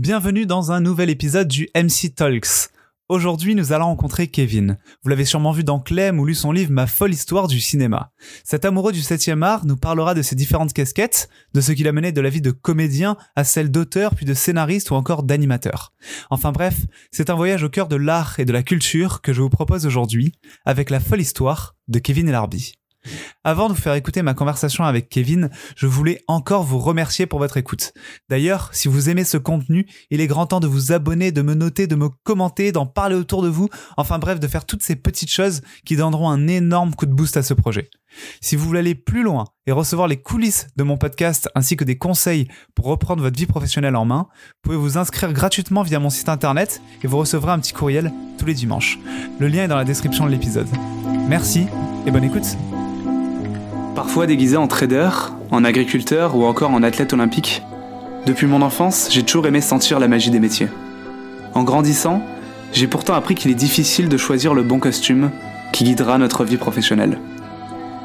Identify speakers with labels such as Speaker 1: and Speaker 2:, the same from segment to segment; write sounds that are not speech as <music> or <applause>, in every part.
Speaker 1: Bienvenue dans un nouvel épisode du MC Talks. Aujourd'hui, nous allons rencontrer Kevin. Vous l'avez sûrement vu dans Clem ou lu son livre Ma folle histoire du cinéma. Cet amoureux du 7e art nous parlera de ses différentes casquettes, de ce qu'il a mené de la vie de comédien à celle d'auteur, puis de scénariste ou encore d'animateur. Enfin bref, c'est un voyage au cœur de l'art et de la culture que je vous propose aujourd'hui, avec la folle histoire de Kevin Elarbi. Avant de vous faire écouter ma conversation avec Kevin, je voulais encore vous remercier pour votre écoute. D'ailleurs, si vous aimez ce contenu, il est grand temps de vous abonner, de me noter, de me commenter, d'en parler autour de vous, enfin bref, de faire toutes ces petites choses qui donneront un énorme coup de boost à ce projet. Si vous voulez aller plus loin et recevoir les coulisses de mon podcast ainsi que des conseils pour reprendre votre vie professionnelle en main, vous pouvez vous inscrire gratuitement via mon site internet et vous recevrez un petit courriel tous les dimanches. Le lien est dans la description de l'épisode. Merci et bonne écoute. Parfois déguisé en trader, en agriculteur ou encore en athlète olympique, depuis mon enfance, j'ai toujours aimé sentir la magie des métiers. En grandissant, j'ai pourtant appris qu'il est difficile de choisir le bon costume qui guidera notre vie professionnelle.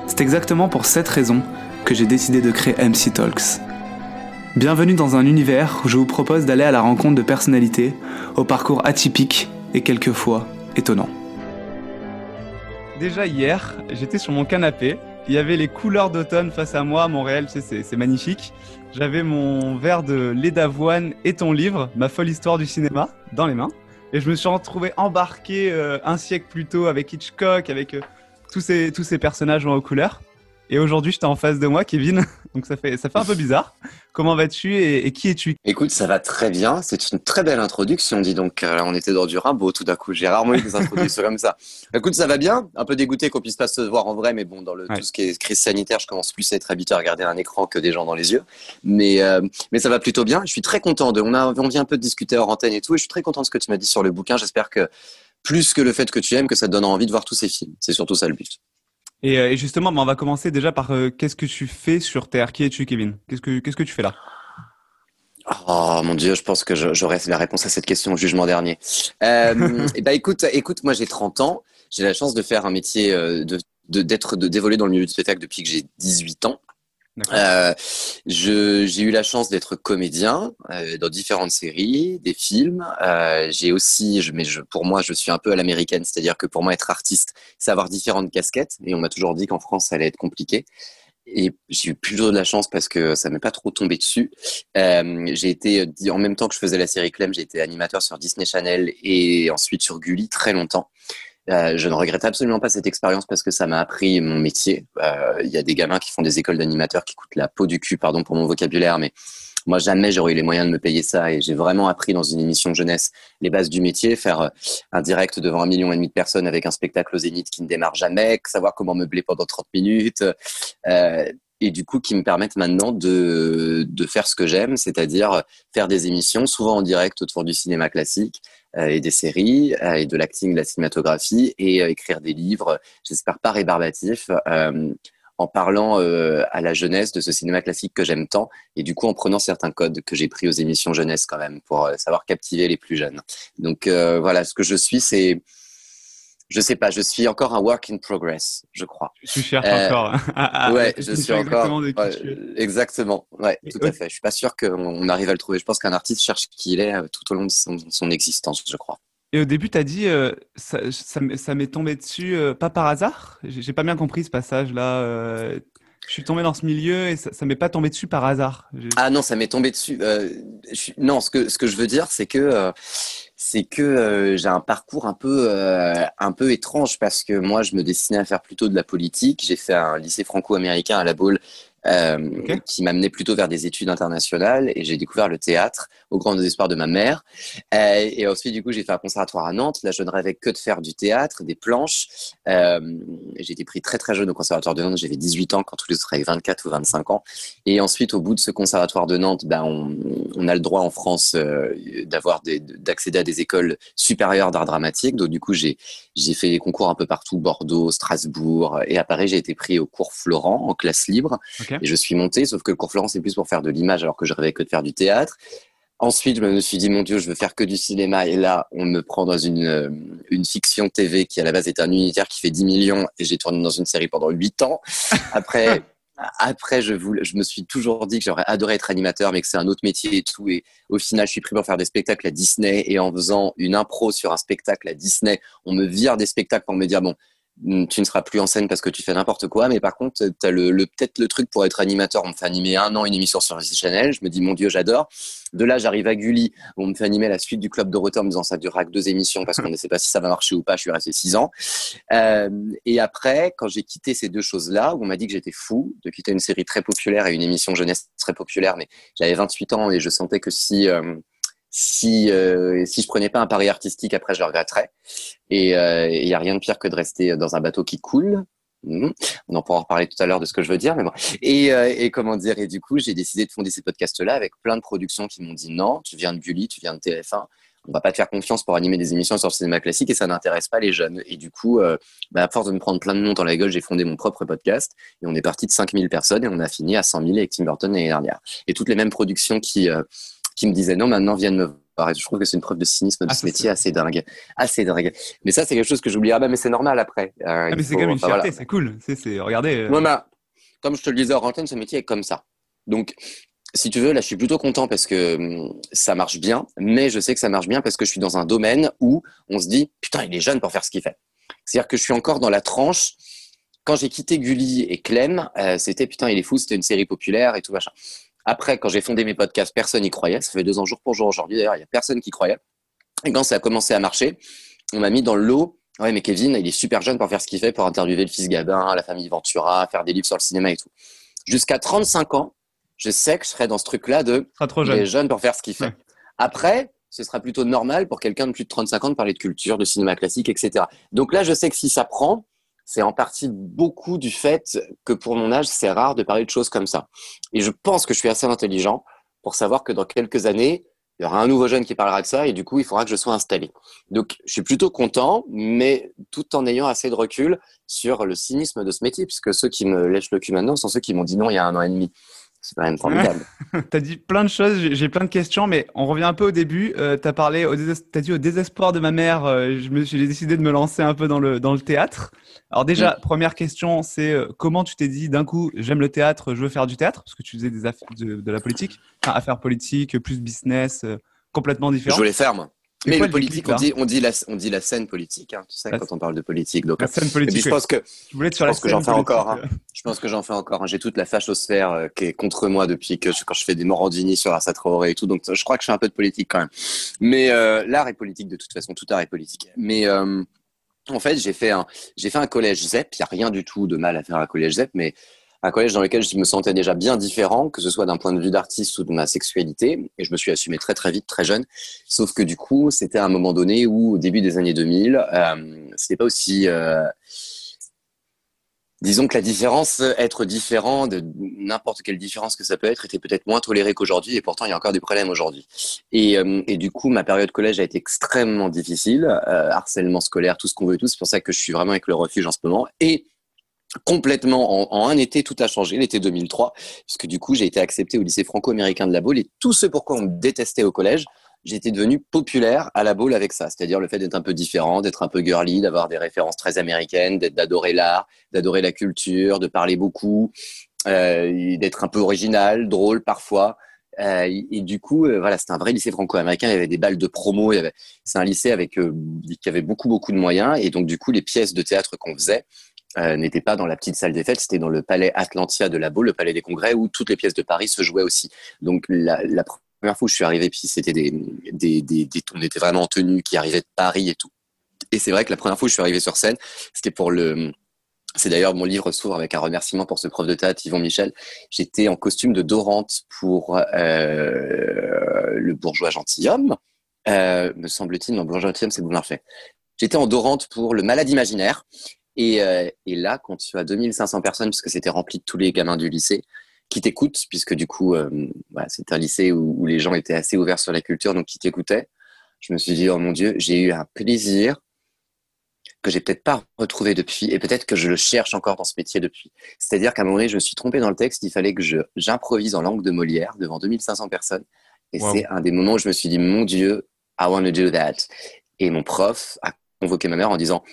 Speaker 1: C'est exactement pour cette raison que j'ai décidé de créer MC Talks. Bienvenue dans un univers où je vous propose d'aller à la rencontre de personnalités au parcours atypique et quelquefois étonnant. Déjà hier, j'étais sur mon canapé il y avait les couleurs d'automne face à moi à Montréal, tu sais, c'est magnifique. J'avais mon verre de lait d'avoine et ton livre, Ma folle histoire du cinéma, dans les mains. Et je me suis retrouvé embarqué euh, un siècle plus tôt avec Hitchcock, avec euh, tous, ces, tous ces personnages en couleurs. Et aujourd'hui, j'étais en face de moi, Kevin. <laughs> Donc ça fait, ça fait un peu bizarre. Comment vas-tu et, qui es-tu?
Speaker 2: Écoute, ça va très bien. C'est une très belle introduction, dis donc. Euh, on était dans du Rimbaud tout d'un coup. J'ai rarement eu des introductions comme ça. Écoute, ça va bien. Un peu dégoûté qu'on puisse pas se voir en vrai, mais bon, dans le, tout ce qui est crise sanitaire, je commence plus à être habitué à regarder un écran que des gens dans les yeux. Mais, euh, mais ça va plutôt bien. Je suis très content. De, on, a, on vient un peu de discuter hors antenne et tout. Et je suis très content de ce que tu m'as dit sur le bouquin. J'espère que plus que le fait que tu aimes, que ça te donnera envie de voir tous ces films. C'est surtout ça le but.
Speaker 1: Euh, et, justement, bah, on va commencer déjà par euh, qu'est-ce que tu fais sur Terre? Qui es-tu, Kevin? Qu'est-ce que qu'est-ce que tu fais là?
Speaker 2: Oh mon Dieu, je pense que j'aurai la réponse à cette question au jugement dernier. Euh, et <laughs> eh ben écoute, écoute, moi j'ai 30 ans, j'ai la chance de faire un métier euh, de d'être de d'évoluer dans le milieu du spectacle depuis que j'ai 18 ans. Euh, j'ai eu la chance d'être comédien euh, dans différentes séries, des films. Euh, j'ai aussi, je, mais je, pour moi, je suis un peu à l'américaine, c'est-à-dire que pour moi, être artiste, c'est avoir différentes casquettes. Et on m'a toujours dit qu'en France, ça allait être compliqué. Et j'ai eu plutôt de la chance parce que ça m'est pas trop tombé dessus. Euh, j'ai été, en même temps que je faisais la série Clem, j'ai été animateur sur Disney Channel et ensuite sur Gulli très longtemps. Euh, je ne regrette absolument pas cette expérience parce que ça m'a appris mon métier. Euh, il y a des gamins qui font des écoles d'animateurs qui coûtent la peau du cul, pardon pour mon vocabulaire, mais moi jamais j'aurais eu les moyens de me payer ça et j'ai vraiment appris dans une émission de jeunesse les bases du métier, faire euh, un direct devant un million et demi de personnes avec un spectacle au Zénith qui ne démarre jamais, savoir comment meubler pendant 30 minutes. Et du coup qui me permettent maintenant de, faire ce que j'aime, c'est-à-dire faire des émissions, souvent en direct autour du cinéma classique et des séries, euh, et de l'acting, de la cinématographie, et euh, écrire des livres, j'espère pas rébarbatifs, en parlant à la jeunesse de ce cinéma classique que j'aime tant, et du coup en prenant certains codes que j'ai pris aux émissions jeunesse quand même, pour savoir captiver les plus jeunes. Donc voilà, ce que je suis, c'est je sais pas, je suis encore un work in progress, je crois.
Speaker 1: Tu cherches euh, encore. <laughs>
Speaker 2: ouais, je suis encore. exactement. Ouais, tout à fait. Je suis pas sûr qu'on arrive à le trouver. Je pense qu'un artiste cherche qui il est euh, tout au long de son, existence, je crois.
Speaker 1: Et au début, tu as dit, euh, ça, ça, m'est tombé dessus, pas par hasard? J'ai pas bien compris ce passage-là. je suis tombé dans ce milieu et ça, ça m'est pas tombé dessus par hasard.
Speaker 2: Ah non, ça m'est tombé dessus. non, ce que, ce que je veux dire, c'est que c'est que euh, j'ai un parcours un peu euh, un peu étrange parce que moi je me destinais à faire plutôt de la politique. J'ai fait un lycée franco-américain à la Baule euh, qui m'amenait plutôt vers des études internationales et j'ai découvert le théâtre au grand désespoir de ma mère. Euh, et ensuite, du coup, j'ai fait un conservatoire à Nantes. Là, je ne rêvais que de faire du théâtre, des planches. Euh, j'ai été pris très très jeune au conservatoire de Nantes. J'avais 18 ans quand tous les autres avaient 24 ou 25 ans. Et ensuite, au bout de ce conservatoire de Nantes, ben, on, on a le droit en France euh, d'avoir d'accéder à des écoles supérieures d'art dramatique. Donc, du coup, j'ai fait des concours un peu partout, Bordeaux, Strasbourg. Et à Paris, j'ai été pris au cours Florent en classe libre. Et je suis monté, sauf que le cours Florent, c'est plus pour faire de l'image alors que je rêvais que de faire du théâtre. Ensuite, je me suis dit, mon Dieu, je veux faire que du cinéma. Et là, on me prend dans une, euh, une fiction TV qui, à la base, est un unitaire qui fait 10 millions. Et j'ai tourné dans une série pendant 8 ans. <laughs> Après, après, je, je me suis toujours dit que j'aurais adoré être animateur, mais que c'est un autre métier et tout. Et au final, je suis pris pour faire des spectacles à Disney. Et en faisant une impro sur un spectacle à Disney, on me vire des spectacles pour me dire, bon, tu ne seras plus en scène parce que tu fais n'importe quoi, mais par contre, tu as le, peut-être le truc pour être animateur. On me fait animer un an une émission sur Channel. Je me dis, mon Dieu, j'adore. De là, j'arrive à Gulli. On me fait animer la suite du Club de Rotterdam en me disant, ça durera que deux émissions parce qu'on ne sait pas si ça va marcher ou pas. Je suis resté six ans. Euh, et après, quand j'ai quitté ces deux choses-là, où on m'a dit que j'étais fou de quitter une série très populaire et une émission jeunesse très populaire, mais j'avais 28 ans et je sentais que si, euh, si euh, si je prenais pas un pari artistique après je le regretterais et il euh, y a rien de pire que de rester dans un bateau qui coule hmm. on en pourra reparler tout à l'heure de ce que je veux dire mais bon et, euh, et comment dire et du coup j'ai décidé de fonder ces podcasts là avec plein de productions qui m'ont dit non tu viens de Gulli tu viens de TF1 on va pas te faire confiance pour animer des émissions sur le cinéma classique et ça n'intéresse pas les jeunes. Et du coup, euh, bah, à force de me prendre plein de noms dans la gueule, j'ai fondé mon propre podcast et on est parti de 5000 personnes et on a fini à 100 000 avec Tim Burton l'année dernière. Et toutes les mêmes productions qui, qui me disaient non, maintenant viennent me voir. je trouve que c'est une preuve de cynisme de ah, ce métier assez dingue. Assez dingue. Mais ça, c'est quelque chose que j'oublierai pas, mais c'est normal après.
Speaker 1: Euh, ah, mais c'est quand même une fierté, c'est cool. C'est, regardez.
Speaker 2: Euh... Bah, comme je te le disais en antenne, ce métier est comme ça. Donc, si tu veux, là, je suis plutôt content parce que hum, ça marche bien, mais je sais que ça marche bien parce que je suis dans un domaine où on se dit, putain, il est jeune pour faire ce qu'il fait. C'est-à-dire que je suis encore dans la tranche. Quand j'ai quitté Gulli et Clem, euh, c'était putain, il est fou, c'était une série populaire et tout machin. Après, quand j'ai fondé mes podcasts, personne n'y croyait. Ça fait deux ans jour pour jour aujourd'hui. D'ailleurs, il n'y a personne qui croyait. Et quand ça a commencé à marcher, on m'a mis dans le lot. Ouais, mais Kevin, il est super jeune pour faire ce qu'il fait, pour interviewer le fils Gabin, la famille Ventura, faire des livres sur le cinéma et tout. Jusqu'à 35 ans, je sais que je serai dans ce truc-là de
Speaker 1: trop jeune.
Speaker 2: il est jeune pour faire ce qu'il fait. Après, ce sera plutôt normal pour quelqu'un de plus de 35 ans de parler de culture, de cinéma classique, etc. Donc là, je sais que si ça prend, c'est en partie beaucoup du fait que pour mon âge, c'est rare de parler de choses comme ça. Et je pense que je suis assez intelligent pour savoir que dans quelques années, il y aura un nouveau jeune qui parlera de ça et du coup, il faudra que je sois installé. Donc, je suis plutôt content, mais tout en ayant assez de recul sur le cynisme de ce métier, puisque ceux qui me lèchent le cul maintenant sont ceux qui m'ont dit non il y a un an et demi. C'est quand même formidable. <laughs>
Speaker 1: tu as dit plein de choses, j'ai plein de questions, mais on revient un peu au début. Euh, tu as parlé, au as dit au désespoir de ma mère, euh, j'ai décidé de me lancer un peu dans le, dans le théâtre. Alors déjà, première question, c'est euh, comment tu t'es dit d'un coup, j'aime le théâtre, je veux faire du théâtre, parce que tu faisais des affaires de, de la politique, enfin, affaires politiques, plus business, complètement différent.
Speaker 2: Je voulais faire, moi. Mais le politique, on dit, on, dit la, on dit la scène politique, hein, tu sais, quand on parle de politique. Donc,
Speaker 1: la scène politique.
Speaker 2: je pense que, je, pense que j'en fais encore. Hein. Je pense que j'en fais encore. Hein. J'ai toute la fachosphère euh, qui est contre moi depuis que je, quand je fais des Morandini sur Assa Traoré et tout. Donc, je crois que je fais un peu de politique quand même. Mais euh, l'art est politique de toute façon. Tout art est politique. Mais euh, en fait, j'ai fait un, j'ai fait un collège ZEP. Il y a rien du tout de mal à faire un collège ZEP, mais un collège dans lequel je me sentais déjà bien différent, que ce soit d'un point de vue d'artiste ou de ma sexualité, et je me suis assumé très très vite, très jeune. Sauf que du coup, c'était à un moment donné où, au début des années 2000, euh, c'était pas aussi euh, disons que la différence, être différent de n'importe quelle différence que ça peut être, était peut-être moins tolérée qu'aujourd'hui, et pourtant il y a encore des problèmes aujourd'hui. Et, euh, et, du coup, ma période collège a été extrêmement difficile, euh, harcèlement scolaire, tout ce qu'on veut, tout. C'est pour ça que je suis vraiment avec le refuge en ce moment. Et complètement en, un été, tout a changé, l'été 2003, puisque du coup, j'ai été accepté au lycée franco-américain de la Baule et tout ce pourquoi on me détestait au collège, j'étais devenu populaire à la Baule avec ça. C'est-à-dire le fait d'être un peu différent, d'être un peu girly, d'avoir des références très américaines, d'adorer l'art, d'adorer la culture, de parler beaucoup, euh, d'être un peu original, drôle parfois. Euh, et du coup, euh, voilà, c'était un vrai lycée franco-américain. Il y avait des balles de promo. C'est un lycée avec qui avait beaucoup beaucoup de moyens. Et donc du coup, les pièces de théâtre qu'on faisait, euh, n'était pas dans la petite salle des fêtes, c'était dans le palais Atlantia de la Baule, le palais des congrès, où toutes les pièces de Paris se jouaient aussi. Donc la, première fois où je suis arrivé, puis c'était des, des, des, on était vraiment en tenue, qui arrivaient de Paris et tout. Et c'est vrai que la première fois où je suis arrivé sur scène, c'était pour le, c'est d'ailleurs mon livre s'ouvre avec un remerciement pour ce prof de théâtre, Yvon Michel. J'étais en costume de Dorante pour euh, le bourgeois gentilhomme. Euh, me semble-t-il, non, bourgeois gentilhomme, c'est Boulevardet. J'étais en Dorante pour le malade imaginaire. Et, euh, et, là, quand tu as 2500 personnes, puisque c'était rempli de tous les gamins du lycée, qui t'écoutent, puisque du coup, euh, c'est un lycée où, où, les gens étaient assez ouverts sur la culture, donc qui t'écoutaient, je me suis dit, oh mon Dieu, j'ai eu un plaisir que j'ai peut-être pas retrouvé depuis, et peut-être que je le cherche encore dans ce métier depuis. C'est-à-dire qu'à un moment donné, je me suis trompé dans le texte, il fallait que j'improvise en langue de Molière devant 2500 personnes. Et c'est un des moments où je me suis dit, mon Dieu, I want to do that. Et mon prof a convoqué ma mère en disant,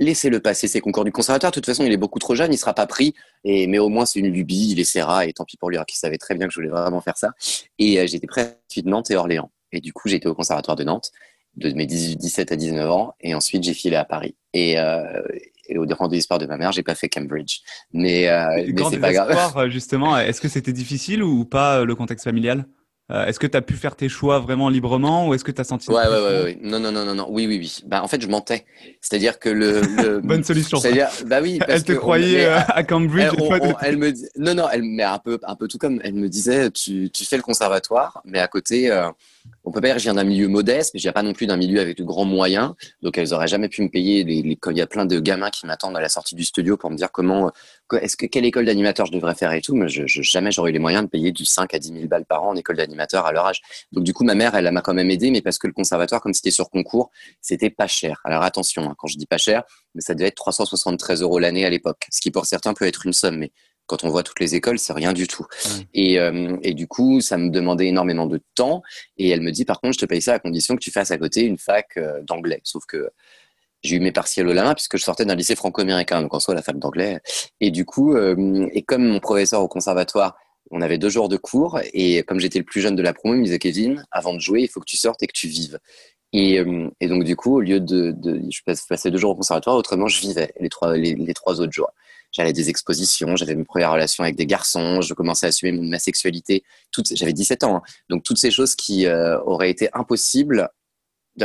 Speaker 2: laissez-le passer ces concours du conservatoire. De toute façon, il est beaucoup trop jeune, il sera pas pris. Et, mais au moins, c'est une lubie, il essaiera. Et tant pis pour lui, alors qu'il savait très bien que je voulais vraiment faire ça. Et euh, j'étais prêt de Nantes et Orléans. Et du coup, j'étais au conservatoire de Nantes de mes 18, 17 à 19 ans. Et ensuite, j'ai filé à Paris. Et, euh, et au grand désespoir de ma mère, j'ai pas fait Cambridge. Mais, euh, mais c'est pas grave.
Speaker 1: Euh, justement, est-ce que c'était difficile ou pas le contexte familial? Euh, est-ce que tu as pu faire tes choix vraiment librement ou est-ce que tu as senti
Speaker 2: ouais, ouais, ouais, ouais, Non, non, non, non, non. Oui, oui, oui. Bah, en fait, je mentais. C'est-à-dire que le. le... <laughs>
Speaker 1: Bonne solution.
Speaker 2: C'est-à-dire, bah oui.
Speaker 1: Parce elle te croyait euh, à Cambridge.
Speaker 2: Elle, elle me dit... Non, non, elle, mais un peu, un peu tout comme elle me disait, tu, tu fais le conservatoire, mais à côté, euh, on peut dire que je viens d'un milieu modeste, mais je viens pas non plus d'un milieu avec de grands moyens. Donc, elles auraient jamais pu me payer. Les. Il y a plein de gamins qui m'attendent à la sortie du studio pour me dire comment, est-ce que quelle école d'animateur je devrais faire et tout. Mais je jamais j'aurais eu les moyens de payer du 5 à 10 000 balles par an en école d'animateur à leur âge. Donc du coup, ma mère, elle m'a quand même aidé, mais parce que le conservatoire, comme c'était sur concours, c'était pas cher. Alors attention, hein, quand je dis pas cher, mais ça devait être 373 euros l'année à l'époque, ce qui pour certains peut être une somme, mais quand on voit toutes les écoles, c'est rien du tout. Et, euh, et, du coup, ça me demandait énormément de temps. Et elle me dit, par contre, je te paye ça à condition que tu fasses à côté une fac euh, d'anglais. Sauf que j'ai eu mes partiels au la main puisque je sortais d'un lycée franco-américain, donc en soi la fac d'anglais. Et du coup, euh, et comme mon professeur au conservatoire on avait deux jours de cours et comme j'étais le plus jeune de la promo, il me disait Kevin, avant de jouer, il faut que tu sortes et que tu vives. Et, euh, donc du coup, au lieu de, je passais deux jours au conservatoire, autrement je vivais les trois les, trois autres jours. J'allais à des expositions, j'avais mes premières relations avec des garçons, je commençais à assumer ma sexualité. J'avais 17 ans, hein. donc toutes ces choses qui euh, auraient été impossibles,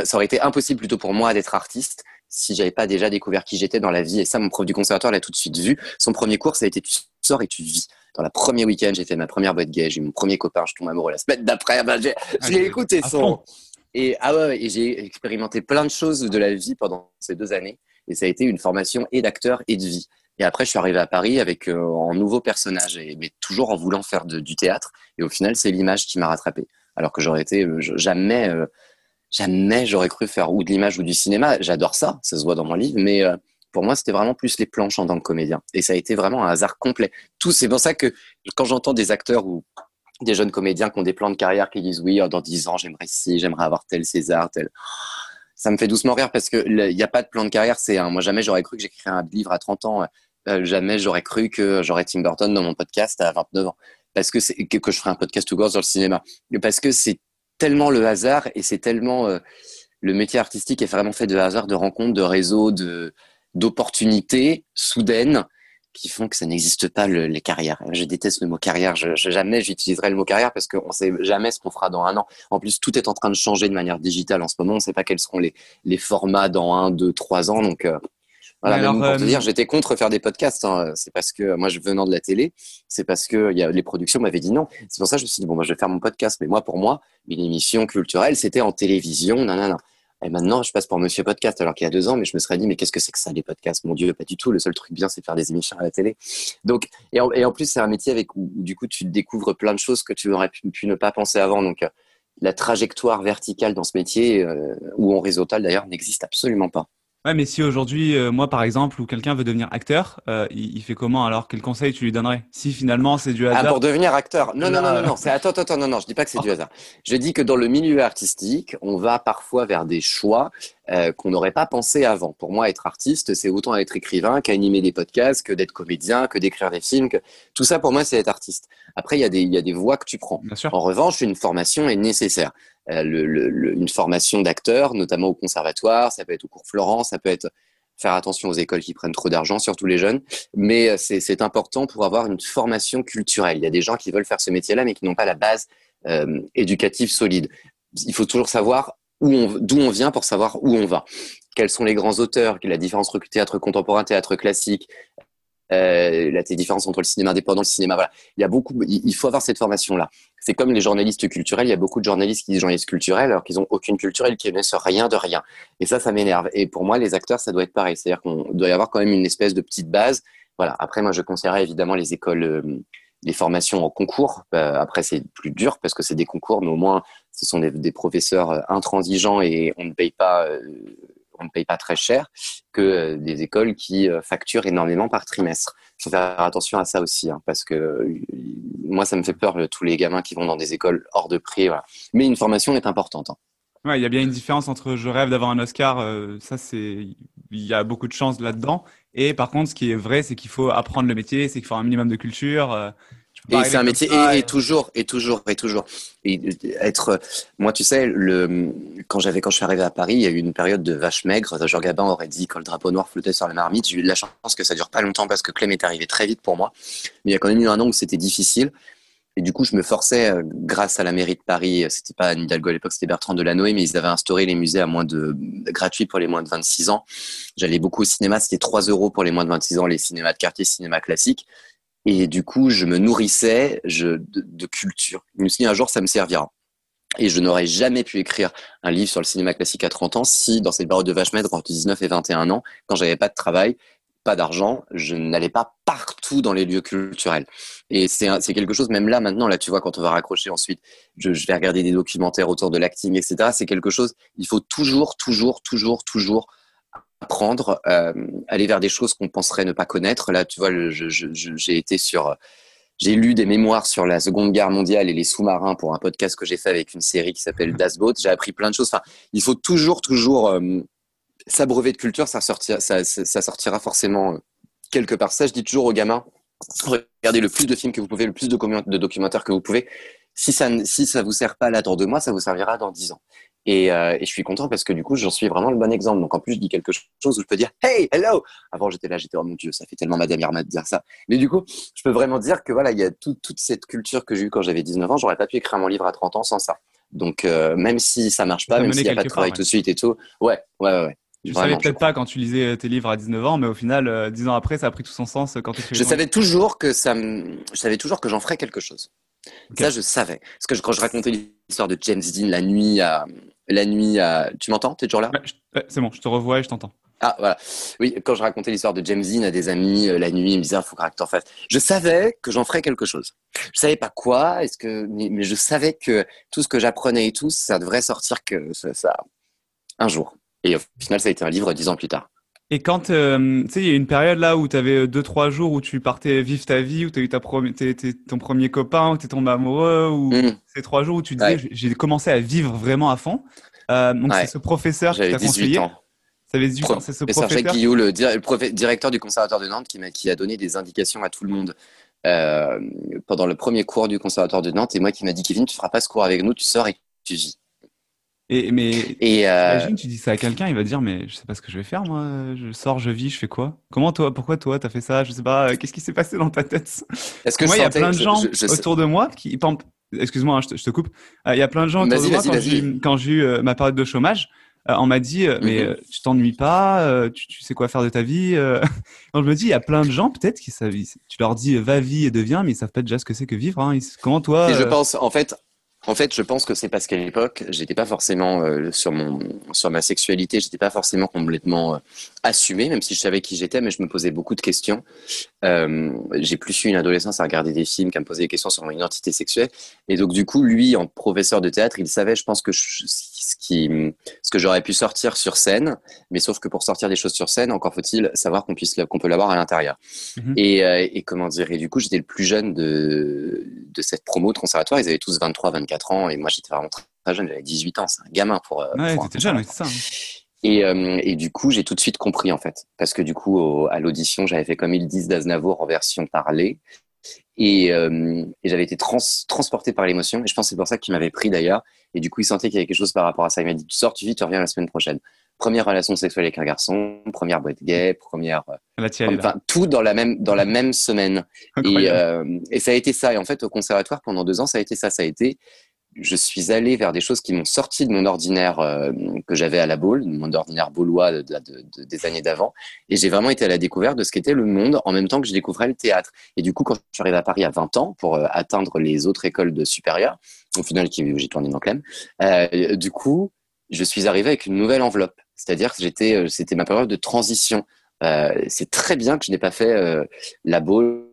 Speaker 2: ça aurait été impossible plutôt pour moi d'être artiste si j'avais pas déjà découvert qui j'étais dans la vie. Et ça, mon prof du conservatoire l'a tout de suite vu. Son premier cours, ça a été tu sors et tu vis. Dans la premier week-end, j'ai fait ma première boîte gay, j'ai eu mon premier copain, je tombe amoureux la semaine d'après. Ben, j'ai ah, écouté son. Et, ah ouais, et j'ai expérimenté plein de choses de la vie pendant ces deux années. Et ça a été une formation et d'acteur et de vie. Et après, je suis arrivé à Paris avec euh, un nouveau personnage, mais toujours en voulant faire du théâtre. Et au final, c'est l'image qui m'a rattrapé. Alors que j'aurais été euh, jamais, euh, jamais j'aurais cru faire ou de l'image ou du cinéma. J'adore ça, ça se voit dans mon livre, mais pour moi, c'était vraiment plus les planches en tant que comédien. Et ça a été vraiment un hasard complet. Tout, c'est pour ça que quand j'entends des acteurs ou des jeunes comédiens qui ont des plans de carrière qui disent oui, dans 10 ans, j'aimerais ci, j'aimerais avoir tel César, tel. Ça me fait doucement rire parce que il n'y a pas de plan de carrière. C'est moi jamais j'aurais cru que j'écrirais un livre à 30 ans. Euh, jamais j'aurais cru que j'aurais Tim Burton dans mon podcast à 29 ans. Parce que c'est que, je ferais un podcast tout court sur le cinéma. Parce que c'est tellement le hasard et c'est tellement euh, le métier artistique est vraiment fait de hasard, de rencontres, de réseaux, d'opportunités soudaines qui font que ça n'existe pas les carrières. Je déteste le mot carrière. Jamais j'utiliserai le mot carrière parce qu'on ne sait jamais ce qu'on fera dans un an. En plus, tout est en train de changer de manière digitale en ce moment. On ne sait pas quels seront les, les formats dans un, deux, trois ans. Donc euh, voilà, même pour te euh, dire, j'étais contre faire des podcasts. Hein. C'est parce que moi, je venant de la télé, c'est parce que y a, les productions m'avaient dit non. C'est pour ça que je me suis dit bon, je vais faire mon podcast. Mais moi, pour moi, une émission culturelle, c'était en télévision. Non, non, non. Et maintenant, je passe pour Monsieur Podcast, alors qu'il y a deux ans, mais je me serais dit, mais qu'est-ce que c'est que ça, les podcasts? Mon Dieu, pas du tout. Le seul truc bien, c'est faire des émissions à la télé. Donc, et en, plus, c'est un métier avec où, du coup, tu découvres plein de choses que tu aurais pu, ne pas penser avant. Donc, euh, la trajectoire verticale dans ce métier, euh, ou en d'ailleurs, n'existe absolument pas.
Speaker 1: Ouais, mais si aujourd'hui, euh, moi par exemple, ou quelqu'un veut devenir acteur, euh, il, fait comment alors? Quel conseil tu lui donnerais? Si finalement c'est du ah, hasard?
Speaker 2: Ah, pour devenir acteur Non, non, non, non, non. C'est attends, attends, non, non. Je dis pas que c'est du hasard. Je dis que dans le milieu artistique, on va parfois vers des choix euh, qu'on n'aurait pas pensé avant. Pour moi, être artiste, c'est autant être écrivain qu'animer des podcasts, que d'être comédien, que d'écrire des films. Que... Tout ça, pour moi, c'est être artiste. Après, il y a des, y a des voies que tu prends. En revanche, une formation est nécessaire. Euh, le, une formation d'acteur, notamment au conservatoire, ça peut être au cours Florent, ça peut être faire attention aux écoles qui prennent trop d'argent, surtout les jeunes. Mais euh, c'est important pour avoir une formation culturelle. Il y a des gens qui veulent faire ce métier-là, mais qui n'ont pas la base euh, éducative solide. Il faut toujours savoir d'où on, vient pour savoir où on va. Quels sont les grands auteurs, la différence entre théâtre contemporain, théâtre classique, euh, la différence entre le cinéma indépendant et le cinéma. Voilà. Il y a beaucoup, il faut avoir cette formation-là. C'est comme les journalistes culturels. Il y a beaucoup de journalistes qui disent journalistes culturels alors qu'ils n'ont aucune culture et qui connaissent rien de rien. Et ça, ça m'énerve. Et pour moi, les acteurs, ça doit être pareil. C'est-à-dire qu'on doit y avoir quand même une espèce de petite base. Voilà. Après, moi, je conseillerais évidemment les écoles, euh, les formations en concours. Euh, après, c'est plus dur parce que c'est des concours, mais au moins, ce sont des, professeurs euh, intransigeants et on ne paye pas on ne paye pas très cher que euh, des écoles qui euh, facturent énormément par trimestre. Il faut faire attention à ça aussi, hein, parce que euh, moi, ça me fait peur, tous les gamins qui vont dans des écoles hors de prix. Mais une formation est importante. Hein.
Speaker 1: Il y a bien une différence entre je rêve d'avoir un Oscar, ça c'est, il y a beaucoup de chance là-dedans. Et par contre, ce qui est vrai, c'est qu'il faut apprendre le métier, c'est qu'il faut un minimum de culture. Euh,
Speaker 2: et c'est un métier, et, toujours, et toujours, et toujours. Et être, moi, tu sais, le, quand j'avais, quand je suis arrivé à Paris, il y a eu une période de vache maigre. Jean Gabin aurait dit quand le drapeau noir flottait sur la marmite. J'ai eu de la chance que ça dure pas longtemps parce que Clem est arrivé très vite pour moi. Mais il y a quand même eu un an où c'était difficile. Et du coup, je me forçais, euh, grâce à la mairie de Paris, euh, c'était pas Anne Hidalgo à l'époque, c'était Bertrand Delanoë, mais ils avaient instauré les musées à moins de, gratuits pour les moins de 26 ans. J'allais beaucoup au cinéma, c'était 3 euros pour les moins de 26 ans, les cinémas de quartier, cinéma classique. Et du coup, je me nourrissais de, culture. Je me suis dit, un jour, ça me servira. Et je n'aurais jamais pu écrire un livre sur le cinéma classique à 30 ans si, dans cette période de vache maître, entre 19 et 21 ans, quand j'avais pas de travail, pas d'argent, je n'allais pas partout dans les lieux culturels. Et c'est quelque chose, même là, maintenant, là, tu vois, quand on va raccrocher ensuite, je, vais regarder des documentaires autour de l'acting, etc. C'est quelque chose, il faut toujours, toujours, toujours, toujours apprendre, euh, aller vers des choses qu'on penserait ne pas connaître. Là, tu vois, j'ai été sur, j'ai lu des mémoires sur la Seconde Guerre mondiale et les sous-marins pour un podcast que j'ai fait avec une série qui s'appelle. Das Boat. J'ai appris plein de choses. Enfin, il faut toujours, toujours euh, s'abreuver de culture. Ça sortira, ça, ça sortira forcément euh, quelque part. Ça, je dis toujours aux gamins regardez le plus de films que vous pouvez, le plus de, de documentaires que vous pouvez. Si ça ne si ça vous sert pas là dans deux mois, ça vous servira dans dix ans. Et, euh, et, je suis content parce que du coup, j'en suis vraiment le bon exemple. Donc en plus, je dis quelque chose où je peux dire Hey, hello Avant, j'étais là, j'étais Oh mon Dieu, ça fait tellement Madame Irma de dire ça. Mais du coup, je peux vraiment dire que voilà, il y a toute cette culture que j'ai eue quand j'avais 19 ans. J'aurais pas pu écrire mon livre à 30 ans sans ça. Donc euh, même si ça marche pas, même s'il n'y a pas de travail tout de suite et tout, ouais, ouais, ouais. ouais.
Speaker 1: Tu savais peut-être pas quand tu lisais euh, tes livres à 19 ans, mais au final, 10 ans après, ça a pris tout son sens quand tu
Speaker 2: Je savais toujours que ça, je savais toujours que j'en ferais quelque chose. Ça, je savais. Parce que quand je racontais l'histoire de James Dean la nuit à, la nuit à... Tu m'entends? T'es toujours là?
Speaker 1: C'est bon, je te revois et je t'entends.
Speaker 2: Ah, voilà. Oui, quand je racontais l'histoire de James Dean à des amis euh, la nuit, ils me disaient, il faut que en fasses. Je savais que j'en ferais quelque chose. Je savais pas quoi, est-ce que, mais, je savais que tout ce que j'apprenais et tout, ça devrait sortir que ça, un jour. Et au final, ça a été un livre dix ans plus tard.
Speaker 1: Et quand, euh, tu sais, il y a une période là où tu avais deux, trois jours où tu partais vivre ta vie, où tu as eu ta ton premier copain, où tu es tombé amoureux, ou mmh. ces trois jours où tu disais, j'ai commencé à vivre vraiment à fond. Euh, donc, c'est ce professeur qui t'a conseillé. Ans.
Speaker 2: Ça avait 18 ans, c'est ce professeur. Jacques Guillot, le, directeur du conservatoire de Nantes, qui, a, qui a donné des indications à tout le monde euh, pendant le premier cours du conservatoire de Nantes, et moi qui m'a dit, Kevin, tu feras pas ce cours avec nous, tu sors et tu vis.
Speaker 1: Et, mais et euh, imagine, tu dis ça à quelqu'un, il va dire mais je sais pas ce que je vais faire moi. Je sors, je vis, je fais quoi? Comment toi Pourquoi toi t'as fait ça? Je sais pas. Qu'est-ce qui s'est passé dans ta tête? Est-ce que moi il y a plein de gens autour de moi qui Excuse-moi, je, te, coupe. Euh, il y y a plein de gens autour de moi quand j'ai eu euh, ma période de chômage. on m'a dit mais mm-hmm. tu t'ennuies pas, tu, tu, sais quoi faire de ta vie. <laughs> Donc je me dis il y a plein de gens peut-être qui savent. Tu leur dis va vie et deviens, mais ils savent pas déjà ce que c'est que vivre. Hein. Comment toi
Speaker 2: Et je pense en fait en fait, je pense que c'est parce qu'à l'époque, j'étais pas forcément euh, sur mon sur ma sexualité, j'étais pas forcément complètement euh, assumé, même si je savais qui j'étais, mais je me posais beaucoup de questions. Euh, j'ai plus eu une adolescence à regarder des films qu'à me poser des questions sur mon identité sexuelle. Et donc, du coup, lui, en professeur de théâtre, il savait, je pense que je, ce qui ce que j'aurais pu sortir sur scène, mais sauf que pour sortir des choses sur scène, encore faut-il savoir qu'on puisse qu'on peut l'avoir à l'intérieur. Mhm. Et, et comment dire Et du coup, j'étais le plus jeune de de cette promo de conservatoire. Ils avaient tous 23, 24 ans et moi j'étais vraiment très jeune, j'avais 18 ans, c'est un gamin pour.
Speaker 1: Euh, ouais, t'étais jeune, c'est ça. Hein.
Speaker 2: Et, euh, et, du coup, j'ai tout de suite compris en fait, parce que du coup, à l'audition, j'avais fait comme ils disent d'Aznavour en version parlée, et, euh, et j'avais été trans, transporté par l'émotion. Et je pense que c'est pour ça qu'il m'avait pris d'ailleurs. Et du coup, il sentait qu'il y avait quelque chose par rapport à ça. Il m'a dit Tu sors, tu vis, tu reviens la semaine prochaine. Première relation sexuelle avec un garçon, première boîte gay, première. enfin, tout dans la même, dans la même semaine. Et, et, ça a été ça. Et en fait, au conservatoire, pendant deux ans, ça a été ça. Ça a été je suis allé vers des choses qui m'ont sorti de mon ordinaire euh, que j'avais à la boule, mon ordinaire baulois de, des années d'avant. Et j'ai vraiment été à la découverte de ce qu'était le monde en même temps que je découvrais le théâtre. Et du coup, quand je suis arrivé à Paris à 20 ans pour euh, atteindre les autres écoles de supérieures, au final, j'ai tourné dans Clem, euh, du coup, je suis arrivé avec une nouvelle enveloppe. C'est-à-dire que j'étais, c'était ma période de transition. c'est très bien que je n'ai pas fait la boule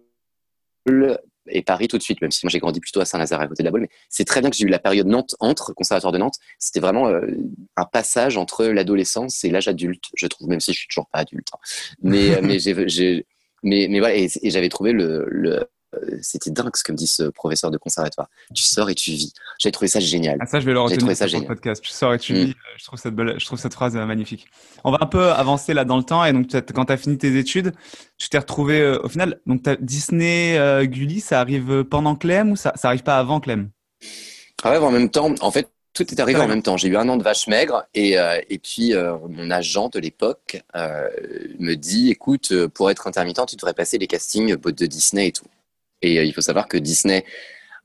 Speaker 2: et Paris tout de suite, même si moi j'ai grandi plutôt à Saint-Nazaire à côté de la Baule. Mais c'est très bien que j'ai eu la période Nantes entre conservatoire de Nantes. C'était vraiment euh, un passage entre l'adolescence et l'âge adulte, je trouve, même si je suis toujours pas adulte. Hein. Mais, euh, mais <laughs> j'ai, mais, mais voilà, et, j'avais trouvé le, le, c'était dingue ce que me dit ce professeur de conservatoire. Tu sors et tu vis. J'ai trouvé ça génial.
Speaker 1: Ah, ça, je vais le retenir ça le podcast. Tu sors et tu mm. vis. Je trouve cette belle, je trouve cette phrase magnifique. On va un peu avancer là dans le temps. Et donc, quand tu as fini tes études, tu t'es retrouvé au final. Donc, Disney, Gulli, ça arrive pendant Clem ou ça, ça arrive pas avant Clem?
Speaker 2: Ah ouais, en même temps, en fait, tout est arrivé en même temps. J'ai eu un an de vache maigre et, euh, et puis euh, mon agent de l'époque euh, me dit écoute, pour être intermittent, tu devrais passer les castings de Disney et tout. Et il faut savoir que Disney,